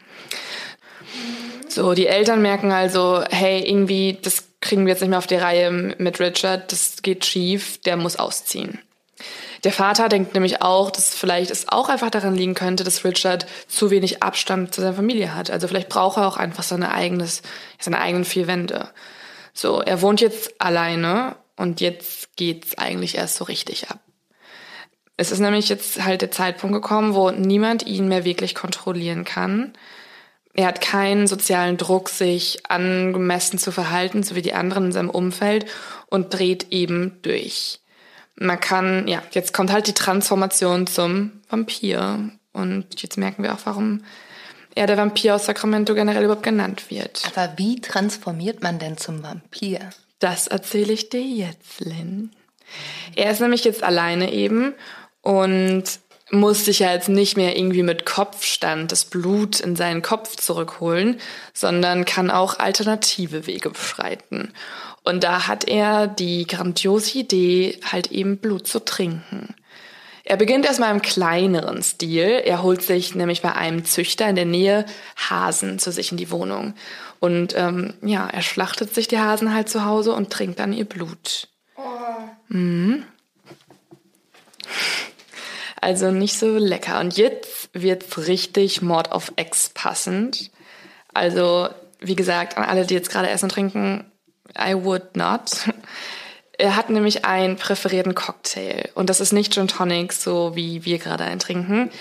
So, die Eltern merken also, hey, irgendwie, das kriegen wir jetzt nicht mehr auf die Reihe mit Richard, das geht schief, der muss ausziehen. Der Vater denkt nämlich auch, dass vielleicht es auch einfach daran liegen könnte, dass Richard zu wenig Abstand zu seiner Familie hat. Also vielleicht braucht er auch einfach seine eigenes, seine eigenen vier Wände. So, er wohnt jetzt alleine und jetzt geht's eigentlich erst so richtig ab. Es ist nämlich jetzt halt der Zeitpunkt gekommen, wo niemand ihn mehr wirklich kontrollieren kann. Er hat keinen sozialen Druck, sich angemessen zu verhalten, so wie die anderen in seinem Umfeld und dreht eben durch. Man kann, ja, jetzt kommt halt die Transformation zum Vampir. Und jetzt merken wir auch, warum er der Vampir aus Sacramento generell überhaupt genannt wird. Aber wie transformiert man denn zum Vampir? Das erzähle ich dir jetzt, Lynn. Er ist nämlich jetzt alleine eben und muss sich ja jetzt nicht mehr irgendwie mit Kopfstand das Blut in seinen Kopf zurückholen, sondern kann auch alternative Wege beschreiten. Und da hat er die grandiose Idee, halt eben Blut zu trinken. Er beginnt erstmal im kleineren Stil. Er holt sich nämlich bei einem Züchter in der Nähe Hasen zu sich in die Wohnung. Und ähm, ja, er schlachtet sich die Hasen halt zu Hause und trinkt dann ihr Blut. Oh. Mhm. Also nicht so lecker. Und jetzt wird's richtig Mord of Ex passend. Also, wie gesagt, an alle, die jetzt gerade essen und trinken, I would not. Er hat nämlich einen präferierten Cocktail. Und das ist nicht Gin Tonic, so wie wir gerade einen trinken,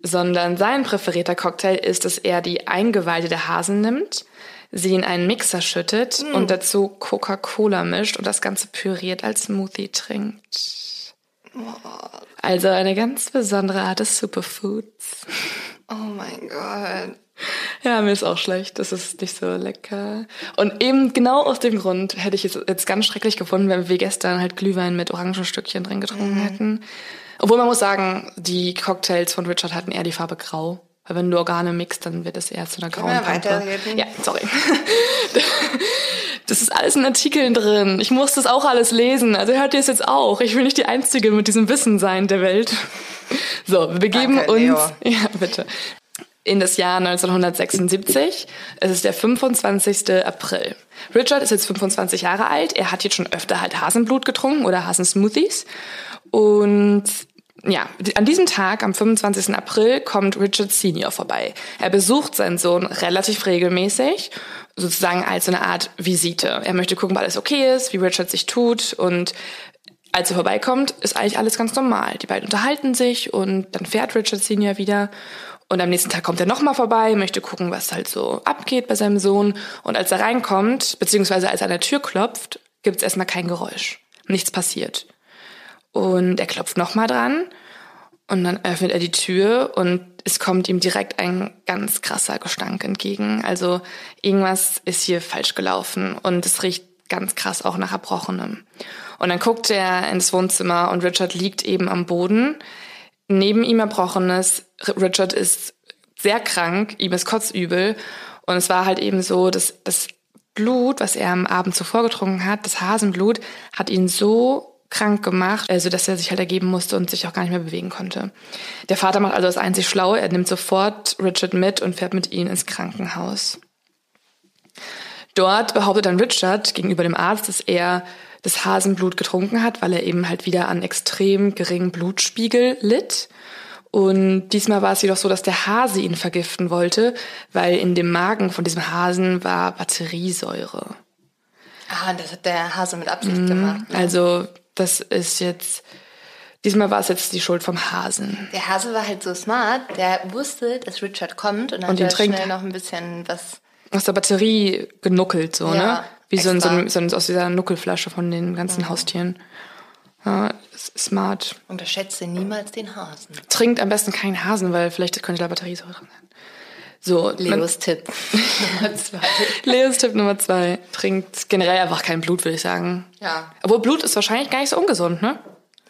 sondern sein präferierter Cocktail ist, dass er die Eingeweide der Hasen nimmt, sie in einen Mixer schüttet mm. und dazu Coca-Cola mischt und das Ganze püriert als Smoothie trinkt. Also eine ganz besondere Art des Superfoods. Oh mein Gott. Ja, mir ist auch schlecht. Das ist nicht so lecker. Und eben genau aus dem Grund hätte ich es jetzt ganz schrecklich gefunden, wenn wir gestern halt Glühwein mit Orangenstückchen drin getrunken mhm. hätten. Obwohl man muss sagen, die Cocktails von Richard hatten eher die Farbe grau. Weil wenn du Organe mixt, dann wird es eher zu einer grauen Farbe. Ja, sorry. Das ist alles in Artikeln drin. Ich muss das auch alles lesen. Also hört ihr es jetzt auch. Ich will nicht die Einzige mit diesem Wissen sein der Welt. So, wir begeben Danke, uns. Ja, bitte in das Jahr 1976. Es ist der 25. April. Richard ist jetzt 25 Jahre alt. Er hat jetzt schon öfter halt Hasenblut getrunken oder Hasensmoothies. Und ja, an diesem Tag, am 25. April, kommt Richard Senior vorbei. Er besucht seinen Sohn relativ regelmäßig, sozusagen als so eine Art Visite. Er möchte gucken, ob alles okay ist, wie Richard sich tut und als er vorbeikommt, ist eigentlich alles ganz normal. Die beiden unterhalten sich und dann fährt Richard Senior wieder und am nächsten Tag kommt er nochmal vorbei, möchte gucken, was halt so abgeht bei seinem Sohn. Und als er reinkommt, beziehungsweise als er an der Tür klopft, gibt es erstmal kein Geräusch. Nichts passiert. Und er klopft nochmal dran und dann öffnet er die Tür und es kommt ihm direkt ein ganz krasser Gestank entgegen. Also irgendwas ist hier falsch gelaufen und es riecht ganz krass auch nach Erbrochenem. Und dann guckt er ins Wohnzimmer und Richard liegt eben am Boden neben ihm Erbrochenes. Richard ist sehr krank, ihm ist kotzübel. Und es war halt eben so, dass das Blut, was er am Abend zuvor getrunken hat, das Hasenblut, hat ihn so krank gemacht, also dass er sich halt ergeben musste und sich auch gar nicht mehr bewegen konnte. Der Vater macht also das einzig Schlaue, er nimmt sofort Richard mit und fährt mit ihm ins Krankenhaus. Dort behauptet dann Richard gegenüber dem Arzt, dass er das Hasenblut getrunken hat, weil er eben halt wieder an extrem geringen Blutspiegel litt. Und diesmal war es jedoch so, dass der Hase ihn vergiften wollte, weil in dem Magen von diesem Hasen war Batteriesäure. Ah, das hat der Hase mit Absicht gemacht. Ne? Also das ist jetzt, diesmal war es jetzt die Schuld vom Hasen. Der Hase war halt so smart, der wusste, dass Richard kommt und dann und hat er schnell noch ein bisschen was aus der Batterie genuckelt, so, ja, ne? Wie so, ein, so, ein, so ein, aus dieser Nuckelflasche von den ganzen mhm. Haustieren. Ja, smart. Unterschätze niemals den Hasen. Trinkt am besten keinen Hasen, weil vielleicht könnte da Batteriesäure drin sein. So, Leos Tipp Nummer zwei. Leos Tipp Nummer zwei. Trinkt generell einfach kein Blut, würde ich sagen. Ja. Obwohl Blut ist wahrscheinlich gar nicht so ungesund, ne?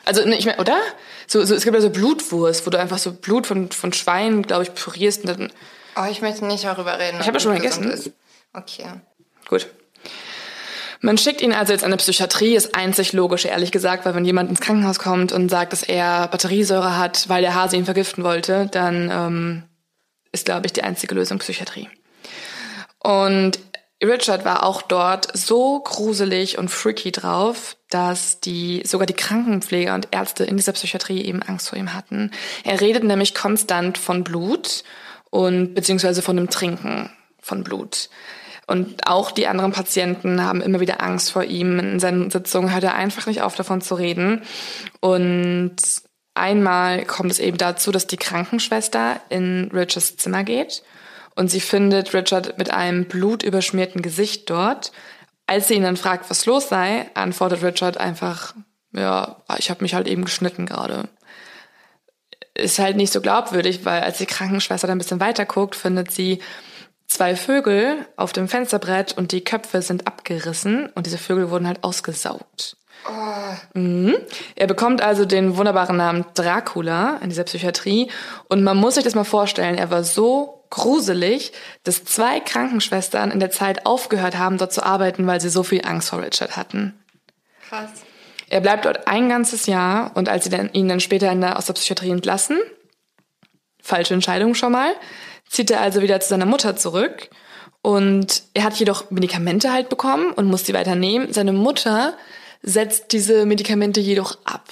Also, ne, ich meine, oder? So, so, es gibt ja so Blutwurst, wo du einfach so Blut von, von Schweinen, glaube ich, pürierst und dann Oh, ich möchte nicht darüber reden. Ich habe ja schon mal gegessen. Ist. Okay. Gut. Man schickt ihn also jetzt an eine Psychiatrie, ist einzig logisch, ehrlich gesagt, weil wenn jemand ins Krankenhaus kommt und sagt, dass er Batteriesäure hat, weil der Hase ihn vergiften wollte, dann ähm, ist, glaube ich, die einzige Lösung Psychiatrie. Und Richard war auch dort so gruselig und freaky drauf, dass die sogar die Krankenpfleger und Ärzte in dieser Psychiatrie eben Angst vor ihm hatten. Er redet nämlich konstant von Blut und beziehungsweise von dem Trinken von Blut. Und auch die anderen Patienten haben immer wieder Angst vor ihm. In seinen Sitzungen hört er einfach nicht auf, davon zu reden. Und einmal kommt es eben dazu, dass die Krankenschwester in Richards Zimmer geht und sie findet Richard mit einem blutüberschmierten Gesicht dort. Als sie ihn dann fragt, was los sei, antwortet Richard einfach, ja, ich habe mich halt eben geschnitten gerade ist halt nicht so glaubwürdig, weil als die Krankenschwester dann ein bisschen weiter guckt, findet sie zwei Vögel auf dem Fensterbrett und die Köpfe sind abgerissen und diese Vögel wurden halt ausgesaugt. Oh. Mhm. Er bekommt also den wunderbaren Namen Dracula in dieser Psychiatrie und man muss sich das mal vorstellen, er war so gruselig, dass zwei Krankenschwestern in der Zeit aufgehört haben, dort zu arbeiten, weil sie so viel Angst vor Richard hatten. Krass. Er bleibt dort ein ganzes Jahr und als sie dann, ihn dann später der, aus der Psychiatrie entlassen, falsche Entscheidung schon mal, zieht er also wieder zu seiner Mutter zurück und er hat jedoch Medikamente halt bekommen und muss die weiter nehmen. Seine Mutter setzt diese Medikamente jedoch ab.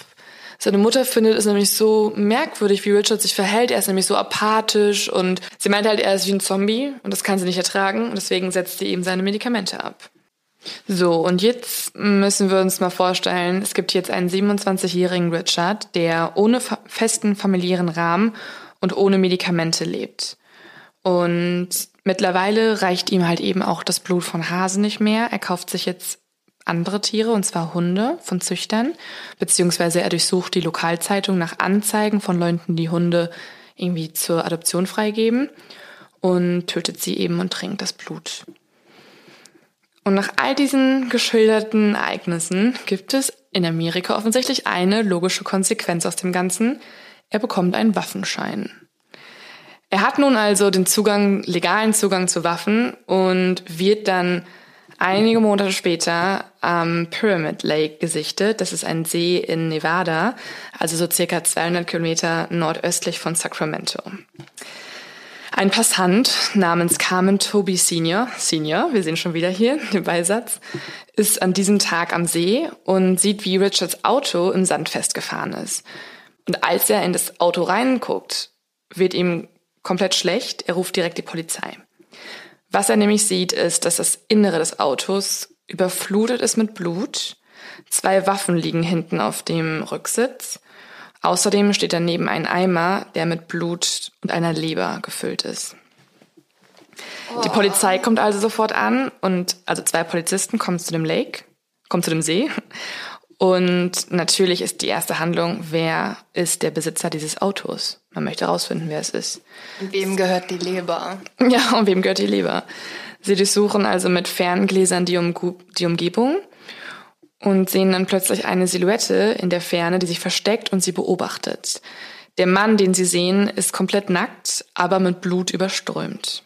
Seine Mutter findet es nämlich so merkwürdig, wie Richard sich verhält. Er ist nämlich so apathisch und sie meint halt, er ist wie ein Zombie und das kann sie nicht ertragen und deswegen setzt sie ihm seine Medikamente ab. So, und jetzt müssen wir uns mal vorstellen, es gibt jetzt einen 27-jährigen Richard, der ohne festen familiären Rahmen und ohne Medikamente lebt. Und mittlerweile reicht ihm halt eben auch das Blut von Hasen nicht mehr. Er kauft sich jetzt andere Tiere, und zwar Hunde von Züchtern, beziehungsweise er durchsucht die Lokalzeitung nach Anzeigen von Leuten, die Hunde irgendwie zur Adoption freigeben und tötet sie eben und trinkt das Blut. Und nach all diesen geschilderten Ereignissen gibt es in Amerika offensichtlich eine logische Konsequenz aus dem Ganzen. Er bekommt einen Waffenschein. Er hat nun also den Zugang, legalen Zugang zu Waffen und wird dann einige Monate später am Pyramid Lake gesichtet. Das ist ein See in Nevada, also so circa 200 Kilometer nordöstlich von Sacramento. Ein Passant namens Carmen Toby Senior, Senior, wir sehen schon wieder hier den Beisatz, ist an diesem Tag am See und sieht, wie Richards Auto im Sand festgefahren ist. Und als er in das Auto reinguckt, wird ihm komplett schlecht. Er ruft direkt die Polizei. Was er nämlich sieht, ist, dass das Innere des Autos überflutet ist mit Blut. Zwei Waffen liegen hinten auf dem Rücksitz. Außerdem steht daneben ein Eimer, der mit Blut und einer Leber gefüllt ist. Oh. Die Polizei kommt also sofort an und also zwei Polizisten kommen zu dem Lake, kommen zu dem See. Und natürlich ist die erste Handlung, wer ist der Besitzer dieses Autos? Man möchte herausfinden, wer es ist. Und wem gehört die Leber? Ja, und wem gehört die Leber? Sie durchsuchen also mit Ferngläsern die, Umgu die Umgebung und sehen dann plötzlich eine Silhouette in der Ferne, die sich versteckt und sie beobachtet. Der Mann, den sie sehen, ist komplett nackt, aber mit Blut überströmt.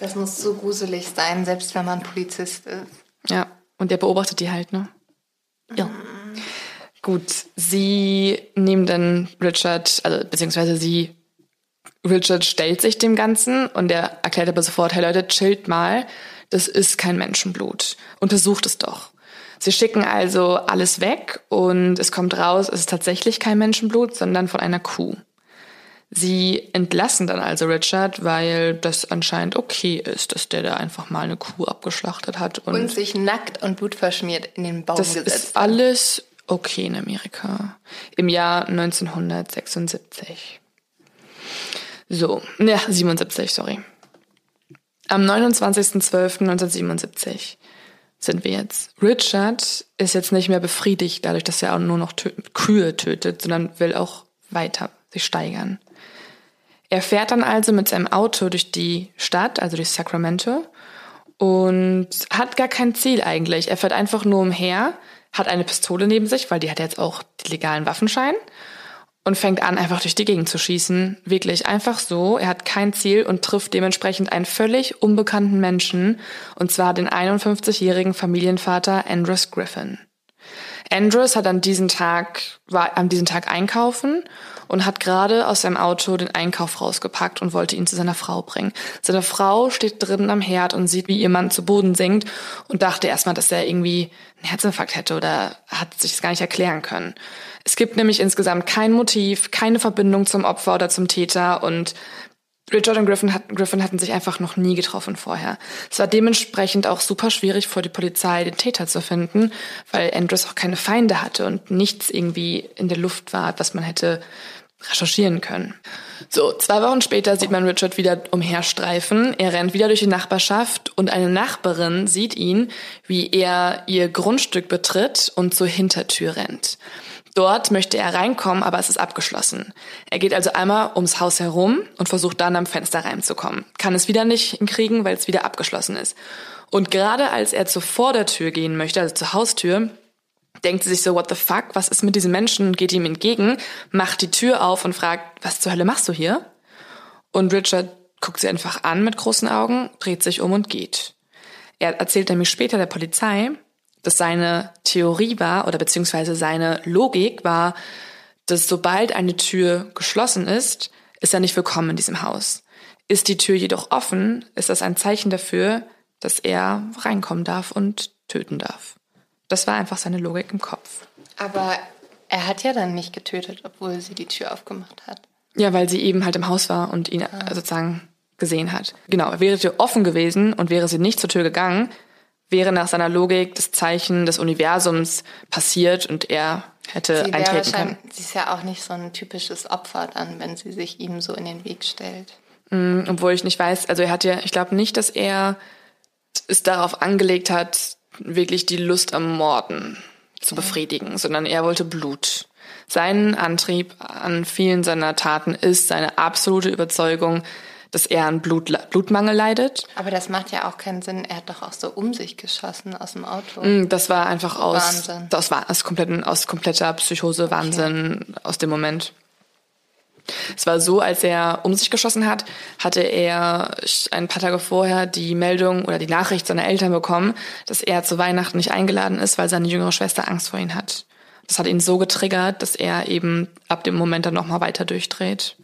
Das muss so gruselig sein, selbst wenn man Polizist ist. Ja, und der beobachtet die halt, ne? Ja. Gut, sie nehmen dann Richard, also beziehungsweise sie, Richard stellt sich dem Ganzen und er erklärt aber sofort, hey Leute, chillt mal, das ist kein Menschenblut. Untersucht es doch. Sie schicken also alles weg und es kommt raus, es ist tatsächlich kein Menschenblut, sondern von einer Kuh. Sie entlassen dann also Richard, weil das anscheinend okay ist, dass der da einfach mal eine Kuh abgeschlachtet hat. Und, und sich nackt und blutverschmiert in den Baum das gesetzt Das ist alles okay in Amerika. Im Jahr 1976. So, ne, 77, sorry. Am 29.12.1977 sind wir jetzt. Richard ist jetzt nicht mehr befriedigt dadurch, dass er auch nur noch tö Kühe tötet, sondern will auch weiter sich steigern. Er fährt dann also mit seinem Auto durch die Stadt, also durch Sacramento, und hat gar kein Ziel eigentlich. Er fährt einfach nur umher, hat eine Pistole neben sich, weil die hat jetzt auch den legalen Waffenschein und fängt an, einfach durch die Gegend zu schießen. Wirklich einfach so. Er hat kein Ziel und trifft dementsprechend einen völlig unbekannten Menschen, und zwar den 51-jährigen Familienvater Andrews Griffin. Andrews hat an diesem Tag, war an diesem Tag einkaufen und hat gerade aus seinem Auto den Einkauf rausgepackt und wollte ihn zu seiner Frau bringen. Seine Frau steht drinnen am Herd und sieht, wie ihr Mann zu Boden sinkt und dachte erstmal, dass er irgendwie einen Herzinfarkt hätte oder hat sich das gar nicht erklären können. Es gibt nämlich insgesamt kein Motiv, keine Verbindung zum Opfer oder zum Täter und Richard und Griffin, hat, Griffin hatten sich einfach noch nie getroffen vorher. Es war dementsprechend auch super schwierig für die Polizei, den Täter zu finden, weil Andrews auch keine Feinde hatte und nichts irgendwie in der Luft war, was man hätte recherchieren können. So, zwei Wochen später sieht man Richard wieder umherstreifen. Er rennt wieder durch die Nachbarschaft und eine Nachbarin sieht ihn, wie er ihr Grundstück betritt und zur Hintertür rennt. Dort möchte er reinkommen, aber es ist abgeschlossen. Er geht also einmal ums Haus herum und versucht dann am Fenster reinzukommen. Kann es wieder nicht hinkriegen, weil es wieder abgeschlossen ist. Und gerade als er zur Vordertür gehen möchte, also zur Haustür, denkt sie sich so, what the fuck, was ist mit diesem Menschen? Geht ihm entgegen, macht die Tür auf und fragt, was zur Hölle machst du hier? Und Richard guckt sie einfach an mit großen Augen, dreht sich um und geht. Er erzählt nämlich später der Polizei, dass seine Theorie war oder beziehungsweise seine Logik war, dass sobald eine Tür geschlossen ist, ist er nicht willkommen in diesem Haus. Ist die Tür jedoch offen, ist das ein Zeichen dafür, dass er reinkommen darf und töten darf. Das war einfach seine Logik im Kopf. Aber er hat ja dann nicht getötet, obwohl sie die Tür aufgemacht hat. Ja, weil sie eben halt im Haus war und ihn ah. sozusagen gesehen hat. Genau, wäre die Tür offen gewesen und wäre sie nicht zur Tür gegangen, wäre nach seiner Logik das Zeichen des Universums passiert und er hätte sie eintreten können. Sie ist ja auch nicht so ein typisches Opfer dann, wenn sie sich ihm so in den Weg stellt. Mm, obwohl ich nicht weiß, also er hat ja, ich glaube nicht, dass er es darauf angelegt hat, wirklich die Lust am Morden zu befriedigen, sondern er wollte Blut. Sein Antrieb an vielen seiner Taten ist seine absolute Überzeugung, dass er an Blut, Blutmangel leidet. Aber das macht ja auch keinen Sinn. Er hat doch auch so um sich geschossen aus dem Auto. Mm, das war einfach aus, Wahnsinn. Das war aus, kompletten, aus kompletter Psychose, Wahnsinn okay. aus dem Moment. Es war so, als er um sich geschossen hat, hatte er ein paar Tage vorher die Meldung oder die Nachricht seiner Eltern bekommen, dass er zu Weihnachten nicht eingeladen ist, weil seine jüngere Schwester Angst vor ihm hat. Das hat ihn so getriggert, dass er eben ab dem Moment dann nochmal weiter durchdreht.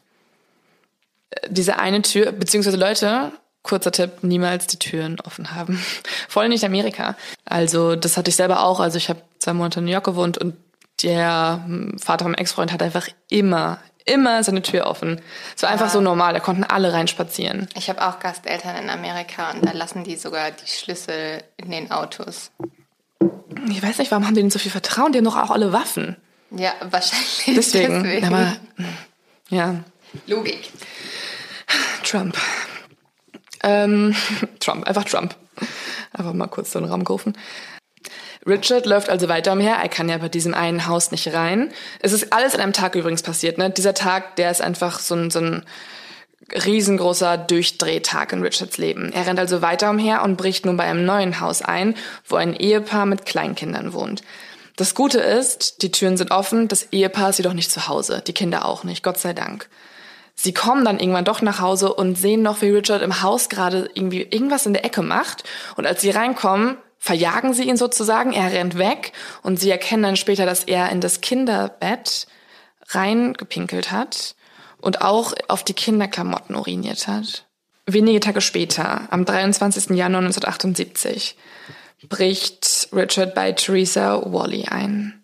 Diese eine Tür, beziehungsweise Leute, kurzer Tipp, niemals die Türen offen haben. Vor allem nicht Amerika. Also das hatte ich selber auch. Also ich habe zwei Monate in New York gewohnt und der Vater vom Ex-Freund hat einfach immer, immer seine Tür offen. Es war einfach ja. so normal, da konnten alle reinspazieren. Ich habe auch Gasteltern in Amerika und da lassen die sogar die Schlüssel in den Autos. Ich weiß nicht, warum haben die denn so viel Vertrauen? Die haben doch auch alle Waffen. Ja, wahrscheinlich. Deswegen. deswegen. Aber ja. Logik. Trump. Ähm, Trump, einfach Trump. Einfach mal kurz so einen Raum gerufen. Richard läuft also weiter umher. Er kann ja bei diesem einen Haus nicht rein. Es ist alles an einem Tag übrigens passiert. Ne? Dieser Tag, der ist einfach so ein, so ein riesengroßer Durchdrehtag in Richards Leben. Er rennt also weiter umher und bricht nun bei einem neuen Haus ein, wo ein Ehepaar mit Kleinkindern wohnt. Das Gute ist, die Türen sind offen, das Ehepaar ist jedoch nicht zu Hause, die Kinder auch nicht, Gott sei Dank. Sie kommen dann irgendwann doch nach Hause und sehen noch, wie Richard im Haus gerade irgendwie irgendwas in der Ecke macht. Und als sie reinkommen, verjagen sie ihn sozusagen, er rennt weg und sie erkennen dann später, dass er in das Kinderbett reingepinkelt hat und auch auf die Kinderklamotten uriniert hat. Wenige Tage später, am 23. Januar 1978, bricht Richard bei Theresa Wally ein.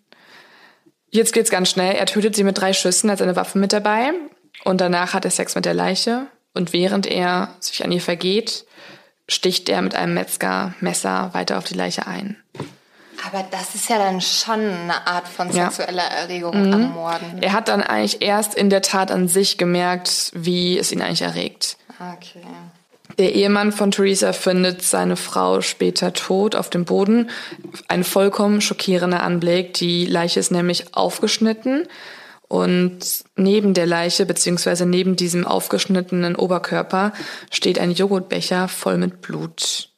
Jetzt geht's ganz schnell. Er tötet sie mit drei Schüssen, als eine Waffe mit dabei. Und danach hat er Sex mit der Leiche. Und während er sich an ihr vergeht, sticht er mit einem Metzger-Messer weiter auf die Leiche ein. Aber das ist ja dann schon eine Art von sexueller ja. Erregung mhm. am Morden. Er hat dann eigentlich erst in der Tat an sich gemerkt, wie es ihn eigentlich erregt. Okay. Der Ehemann von Theresa findet seine Frau später tot auf dem Boden. Ein vollkommen schockierender Anblick. Die Leiche ist nämlich aufgeschnitten und neben der Leiche, beziehungsweise neben diesem aufgeschnittenen Oberkörper, steht ein Joghurtbecher voll mit Blut.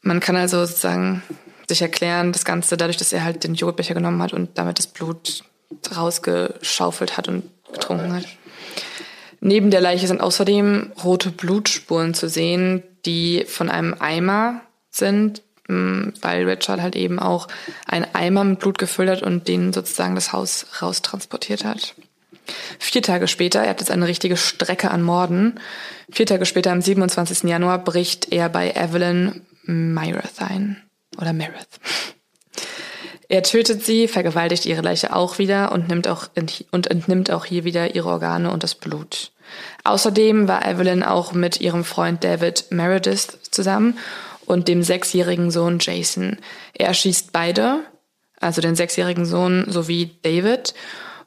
Man kann also sozusagen sich erklären, das Ganze dadurch, dass er halt den Joghurtbecher genommen hat und damit das Blut rausgeschaufelt hat und getrunken hat. Neben der Leiche sind außerdem rote Blutspuren zu sehen, die von einem Eimer sind, weil Richard halt eben auch einen Eimer mit Blut gefüllt hat und den sozusagen das Haus raustransportiert hat. Vier Tage später, er hat jetzt eine richtige Strecke an Morden. Vier Tage später, am 27. Januar, bricht er bei Evelyn Myrith ein. Oder Meredith. Er tötet sie, vergewaltigt ihre Leiche auch wieder und, nimmt auch, und entnimmt auch hier wieder ihre Organe und das Blut. Außerdem war Evelyn auch mit ihrem Freund David Meredith zusammen und dem sechsjährigen Sohn Jason. Er erschießt beide, also den sechsjährigen Sohn sowie David.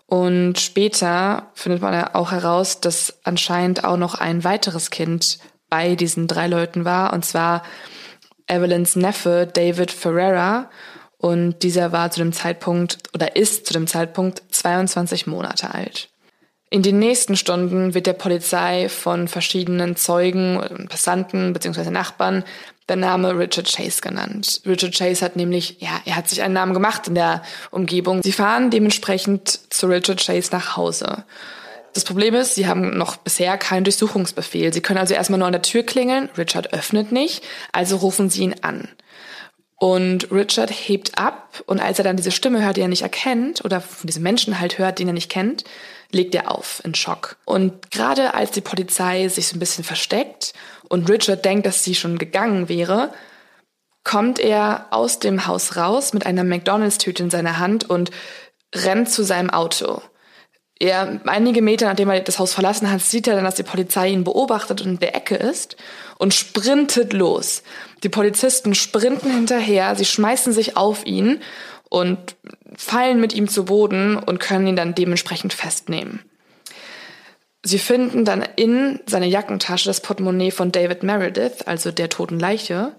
Und später findet man auch heraus, dass anscheinend auch noch ein weiteres Kind bei diesen drei Leuten war, und zwar Evelyns Neffe David Ferreira. Und dieser war zu dem Zeitpunkt oder ist zu dem Zeitpunkt 22 Monate alt. In den nächsten Stunden wird der Polizei von verschiedenen Zeugen, Passanten bzw. Nachbarn der Name Richard Chase genannt. Richard Chase hat nämlich, ja, er hat sich einen Namen gemacht in der Umgebung. Sie fahren dementsprechend zu Richard Chase nach Hause. Das Problem ist, sie haben noch bisher keinen Durchsuchungsbefehl. Sie können also erstmal nur an der Tür klingeln. Richard öffnet nicht, also rufen sie ihn an. Und Richard hebt ab und als er dann diese Stimme hört, die er nicht erkennt, oder von diesem Menschen halt hört, den er nicht kennt, legt er auf in Schock. Und gerade als die Polizei sich so ein bisschen versteckt und Richard denkt, dass sie schon gegangen wäre, kommt er aus dem Haus raus mit einer McDonalds-Tüte in seiner Hand und rennt zu seinem Auto. Er, einige Meter nachdem er das Haus verlassen hat, sieht er dann, dass die Polizei ihn beobachtet und in der Ecke ist und sprintet los. Die Polizisten sprinten hinterher, sie schmeißen sich auf ihn und fallen mit ihm zu Boden und können ihn dann dementsprechend festnehmen. Sie finden dann in seiner Jackentasche das Portemonnaie von David Meredith, also der toten Leiche.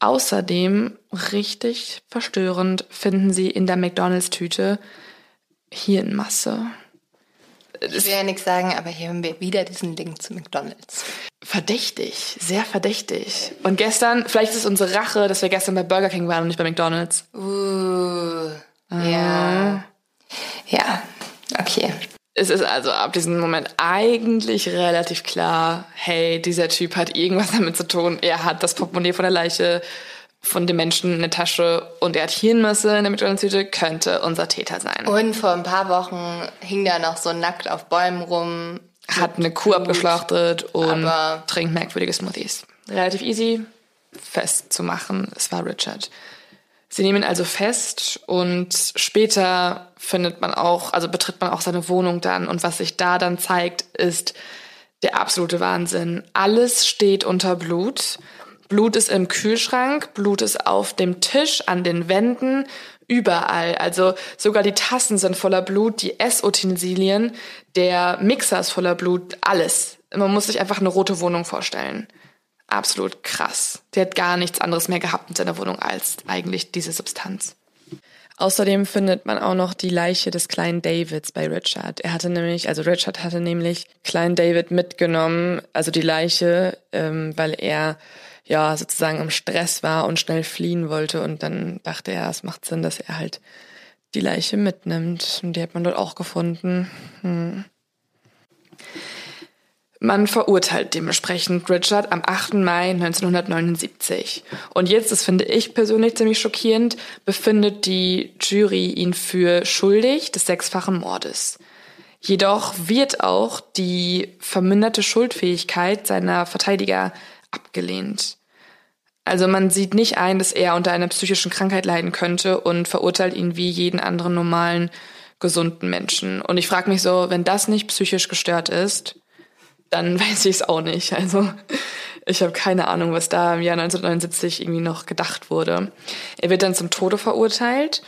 Außerdem, richtig verstörend, finden sie in der McDonalds-Tüte Hirnmasse. Ich will ja nichts sagen, aber hier haben wir wieder diesen Link zu McDonalds. Verdächtig, sehr verdächtig. Und gestern, vielleicht ist es unsere Rache, dass wir gestern bei Burger King waren und nicht bei McDonalds. Uh, ja. Ja, okay. Es ist also ab diesem Moment eigentlich relativ klar, hey, dieser Typ hat irgendwas damit zu tun. Er hat das Portemonnaie von der Leiche von dem Menschen in der Tasche und er hat Hirnmasse in der McDonalds-Tüte, könnte unser Täter sein. Und vor ein paar Wochen hing der noch so nackt auf Bäumen rum. Hat eine Kuh abgeschlachtet und trinkt merkwürdige Smoothies. Relativ easy festzumachen, es war Richard. Sie nehmen also fest und später findet man auch, also betritt man auch seine Wohnung dann und was sich da dann zeigt, ist der absolute Wahnsinn. Alles steht unter Blut. Blut ist im Kühlschrank, Blut ist auf dem Tisch, an den Wänden, überall. Also sogar die Tassen sind voller Blut, die Essutensilien, der Mixer ist voller Blut, alles. Man muss sich einfach eine rote Wohnung vorstellen. Absolut krass. Der hat gar nichts anderes mehr gehabt in seiner Wohnung als eigentlich diese Substanz. Außerdem findet man auch noch die Leiche des kleinen Davids bei Richard. Er hatte nämlich, also Richard hatte nämlich kleinen David mitgenommen, also die Leiche, ähm, weil er ja sozusagen im Stress war und schnell fliehen wollte und dann dachte er, es macht Sinn, dass er halt die Leiche mitnimmt und die hat man dort auch gefunden. Hm. Man verurteilt dementsprechend Richard am 8. Mai 1979. Und jetzt, das finde ich persönlich ziemlich schockierend, befindet die Jury ihn für schuldig des sechsfachen Mordes. Jedoch wird auch die verminderte Schuldfähigkeit seiner Verteidiger abgelehnt. Also man sieht nicht ein, dass er unter einer psychischen Krankheit leiden könnte und verurteilt ihn wie jeden anderen normalen, gesunden Menschen. Und ich frage mich so, wenn das nicht psychisch gestört ist, dann weiß ich es auch nicht. Also ich habe keine Ahnung, was da im Jahr 1979 irgendwie noch gedacht wurde. Er wird dann zum Tode verurteilt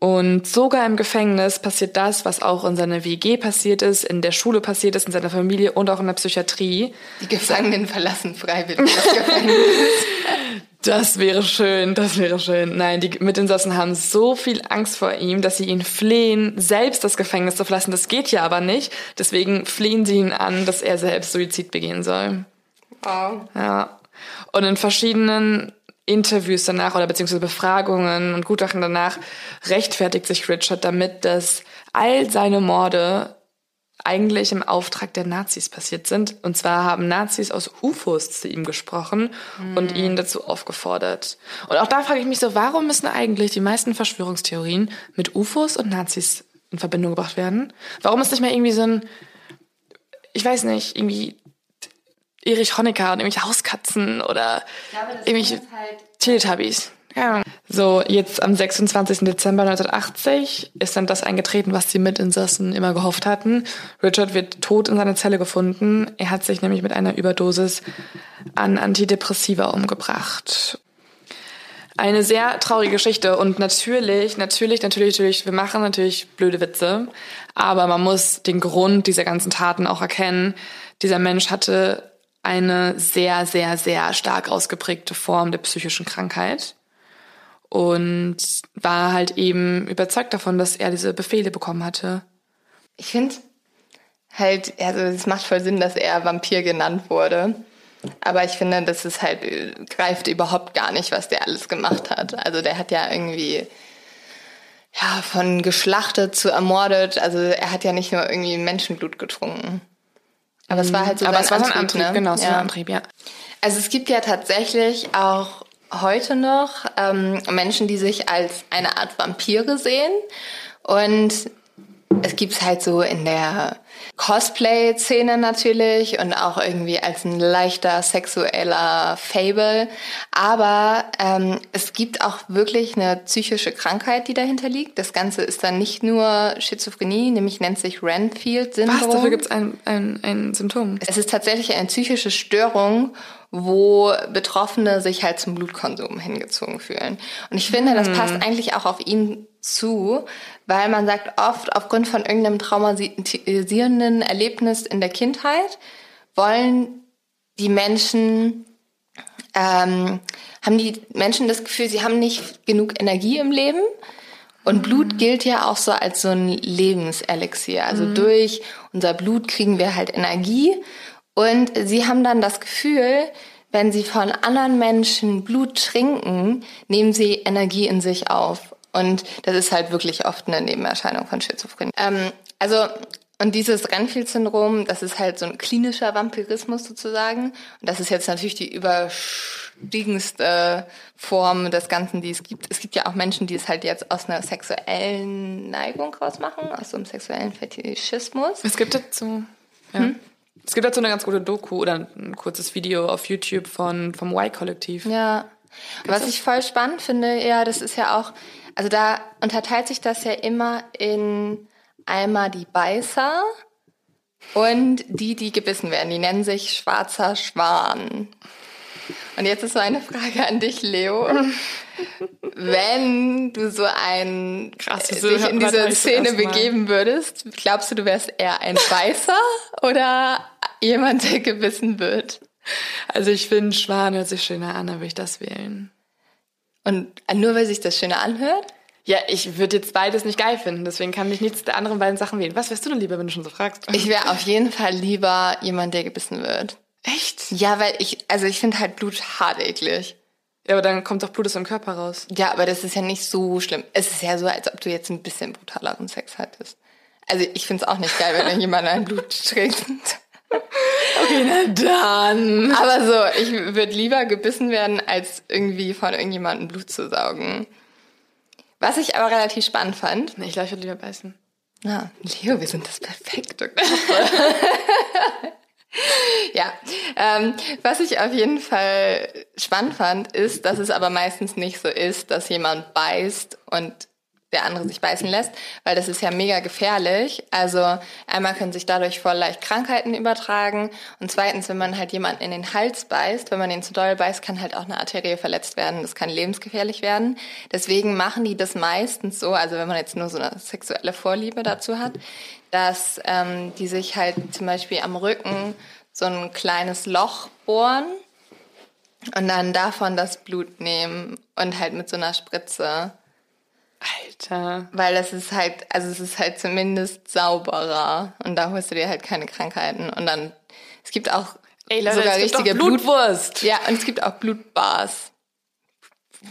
und sogar im Gefängnis passiert das, was auch in seiner WG passiert ist, in der Schule passiert ist, in seiner Familie und auch in der Psychiatrie. Die Gefangenen verlassen freiwillig das Gefängnis. Das wäre schön, das wäre schön. Nein, die Mitinsassen haben so viel Angst vor ihm, dass sie ihn flehen, selbst das Gefängnis zu verlassen. Das geht ja aber nicht. Deswegen flehen sie ihn an, dass er selbst Suizid begehen soll. Wow. Ja. Und in verschiedenen Interviews danach oder beziehungsweise Befragungen und Gutachten danach rechtfertigt sich Richard damit, dass all seine Morde eigentlich im Auftrag der Nazis passiert sind. Und zwar haben Nazis aus UFOs zu ihm gesprochen mhm. und ihn dazu aufgefordert. Und auch da frage ich mich so, warum müssen eigentlich die meisten Verschwörungstheorien mit UFOs und Nazis in Verbindung gebracht werden? Warum ist nicht mehr irgendwie so ein, ich weiß nicht, irgendwie Erich Honecker und irgendwelche Hauskatzen oder glaube, irgendwelche halt Teletubbies? Ja. So, jetzt am 26. Dezember 1980 ist dann das eingetreten, was die Mitinsassen immer gehofft hatten. Richard wird tot in seiner Zelle gefunden. Er hat sich nämlich mit einer Überdosis an Antidepressiva umgebracht. Eine sehr traurige Geschichte und natürlich, natürlich, natürlich, natürlich, wir machen natürlich blöde Witze, aber man muss den Grund dieser ganzen Taten auch erkennen. Dieser Mensch hatte eine sehr, sehr, sehr stark ausgeprägte Form der psychischen Krankheit und war halt eben überzeugt davon, dass er diese Befehle bekommen hatte. Ich finde halt, also es macht voll Sinn, dass er Vampir genannt wurde. Aber ich finde, das ist halt, greift überhaupt gar nicht, was der alles gemacht hat. Also der hat ja irgendwie, ja, von geschlachtet zu ermordet. Also er hat ja nicht nur irgendwie Menschenblut getrunken. Aber es war halt so Aber es war Antrieb, sein Antrieb, ne? genau, es war ja. sein Antrieb, ja. Also es gibt ja tatsächlich auch heute noch ähm, Menschen, die sich als eine Art Vampire sehen. Und es gibt's halt so in der Cosplay-Szene natürlich und auch irgendwie als ein leichter sexueller Fable. Aber ähm, es gibt auch wirklich eine psychische Krankheit, die dahinter liegt. Das Ganze ist dann nicht nur Schizophrenie, nämlich nennt sich Renfield-Syndrom. Was? Dafür gibt's ein, ein, ein Symptom? Es ist tatsächlich eine psychische Störung, wo Betroffene sich halt zum Blutkonsum hingezogen fühlen. Und ich finde, das passt eigentlich auch auf ihn zu, weil man sagt oft, aufgrund von irgendeinem traumatisierenden Erlebnis in der Kindheit wollen die Menschen ähm, haben die Menschen das Gefühl, sie haben nicht genug Energie im Leben. Und Blut gilt ja auch so als so ein Lebenselixier. Also mhm. durch unser Blut kriegen wir halt Energie. Und sie haben dann das Gefühl, wenn sie von anderen Menschen Blut trinken, nehmen sie Energie in sich auf. Und das ist halt wirklich oft eine Nebenerscheinung von Schizophrenie. Ähm, also, und dieses Renfield-Syndrom, das ist halt so ein klinischer Vampirismus sozusagen. Und das ist jetzt natürlich die überstiegenste Form des Ganzen, die es gibt. Es gibt ja auch Menschen, die es halt jetzt aus einer sexuellen Neigung rausmachen, aus so einem sexuellen Fetischismus. Es gibt dazu, ja. Hm? Es gibt dazu eine ganz gute Doku oder ein kurzes Video auf YouTube von, vom Y-Kollektiv. Ja. Was ich voll spannend finde, ja, das ist ja auch, also da unterteilt sich das ja immer in einmal die Beißer und die, die gebissen werden. Die nennen sich schwarzer Schwan. Und jetzt ist so eine Frage an dich, Leo. Wenn du so ein Krass, dich in diese Szene begeben würdest, glaubst du, du wärst eher ein Beißer oder jemand, der gebissen wird? Also ich finde, Schwan hört sich schöner an, dann würde ich das wählen. Und nur weil sich das schöner anhört? Ja, ich würde jetzt beides nicht geil finden, deswegen kann ich nichts der anderen beiden Sachen wählen. Was wärst du denn lieber, wenn du schon so fragst? Ich wäre auf jeden Fall lieber jemand, der gebissen wird. Echt? Ja, weil ich, also ich finde halt Blut hart eklig. Ja, aber dann kommt doch Blut aus dem Körper raus. Ja, aber das ist ja nicht so schlimm. Es ist ja so, als ob du jetzt ein bisschen brutaleren Sex hattest. Also ich finde es auch nicht geil, wenn jemand ein Blut trinkt. Okay, na dann. Aber so, ich würde lieber gebissen werden, als irgendwie von irgendjemandem Blut zu saugen. Was ich aber relativ spannend fand. Nee, ich glaube, ich würde lieber beißen. Na, Leo, wir sind das perfekte ja, ähm, was ich auf jeden Fall spannend fand, ist, dass es aber meistens nicht so ist, dass jemand beißt und der andere sich beißen lässt, weil das ist ja mega gefährlich. Also einmal können sich dadurch voll leicht Krankheiten übertragen und zweitens, wenn man halt jemanden in den Hals beißt, wenn man den zu doll beißt, kann halt auch eine Arterie verletzt werden. Das kann lebensgefährlich werden. Deswegen machen die das meistens so, also wenn man jetzt nur so eine sexuelle Vorliebe dazu hat, dass ähm, die sich halt zum Beispiel am Rücken so ein kleines Loch bohren und dann davon das Blut nehmen und halt mit so einer Spritze Alter. Weil das ist halt, also es ist halt zumindest sauberer und da holst du dir halt keine Krankheiten. Und dann, es gibt auch Ey, Leute, sogar richtige Blutwurst. ja, und es gibt auch Blutbars.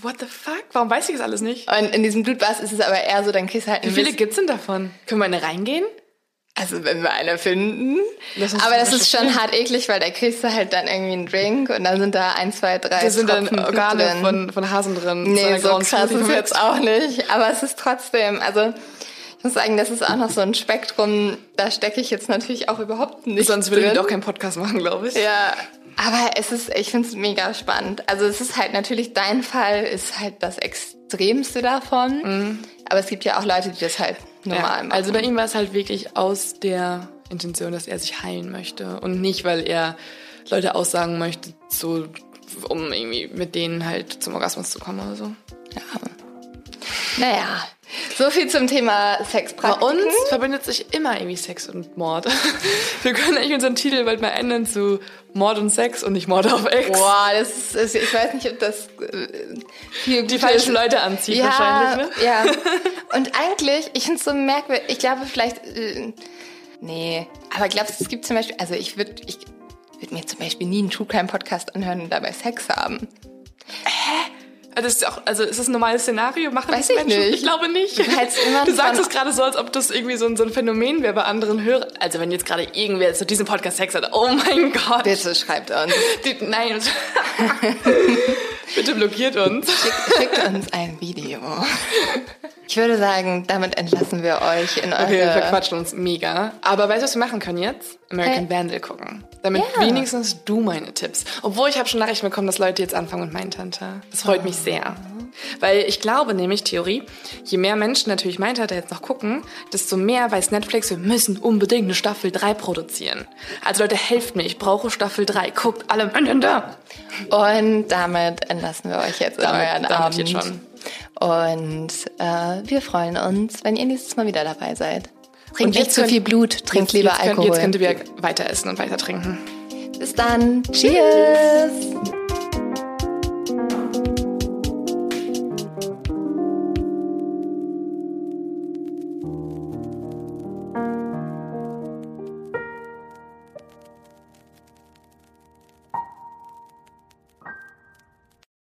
What the fuck? Warum weiß ich das alles nicht? Und in diesem Blutbars ist es aber eher so, dann kriegst du halt Wie viele gibt's denn davon? Können wir eine reingehen? Also wenn wir eine finden. Aber das ist schon hart eklig, weil da kriegst du halt dann irgendwie einen Drink und dann sind da ein, zwei, drei Da sind Tropfen dann Organe drin. Von, von Hasen drin. Nee, so krass ist jetzt auch nicht. Aber es ist trotzdem, also ich muss sagen, das ist auch noch so ein Spektrum, da stecke ich jetzt natürlich auch überhaupt nicht Sonst würde ich doch keinen Podcast machen, glaube ich. Ja, aber es ist, ich finde es mega spannend. Also es ist halt natürlich, dein Fall ist halt das Extremste davon. Mhm. Aber es gibt ja auch Leute, die das halt normal ja, machen. Also bei ihm war es halt wirklich aus der Intention, dass er sich heilen möchte und nicht, weil er Leute aussagen möchte, so, um irgendwie mit denen halt zum Orgasmus zu kommen oder so. Ja. Naja, so viel zum Thema Sexpraktiken. Bei uns verbindet sich immer irgendwie Sex und Mord. Wir können eigentlich unseren Titel bald mal ändern zu Mord und Sex und nicht Mord auf Ex. Boah, das ist, ich weiß nicht, ob das äh, viel Die falschen Leute anzieht ja, wahrscheinlich, ne? Ja. Und eigentlich, ich finde es so merkwürdig, ich glaube vielleicht, äh, nee, aber glaubst du, es gibt zum Beispiel, also ich würde ich würd mir zum Beispiel nie einen True Crime Podcast anhören und dabei Sex haben. Hä? Also ist, auch, also ist das ein normales Szenario? Machen Weiß das Menschen? Nicht. Ich glaube nicht. Du sagst es gerade so, als ob das irgendwie so ein, so ein Phänomen wäre bei anderen Hörern. Also wenn jetzt gerade irgendwer zu diesem Podcast Sex hat, oh mein Gott. Bitte schreibt uns. Die, nein. Bitte blockiert uns. Schickt, schickt uns ein Video. Ich würde sagen, damit entlassen wir euch in eure... Okay, wir verquatschen uns mega. Aber weißt du, was wir machen können jetzt? American hey. Vandal gucken. Damit ja. wenigstens du meine Tipps. Obwohl ich habe schon Nachrichten bekommen, dass Leute jetzt anfangen mit meinen Tante. Das freut oh. mich sehr. Weil ich glaube nämlich, Theorie, je mehr Menschen natürlich Mindhunter jetzt noch gucken, desto mehr weiß Netflix, wir müssen unbedingt eine Staffel 3 produzieren. Also Leute, helft mir, ich brauche Staffel 3. Guckt alle. Und damit entlassen wir euch jetzt damit, in euren damit Abend. Jetzt schon. Und äh, wir freuen uns, wenn ihr nächstes Mal wieder dabei seid. Trinkt nicht zu viel Blut, trinkt lieber jetzt Alkohol. Könnt, jetzt könnt ihr weiter essen und weiter trinken. Bis dann. Cheers.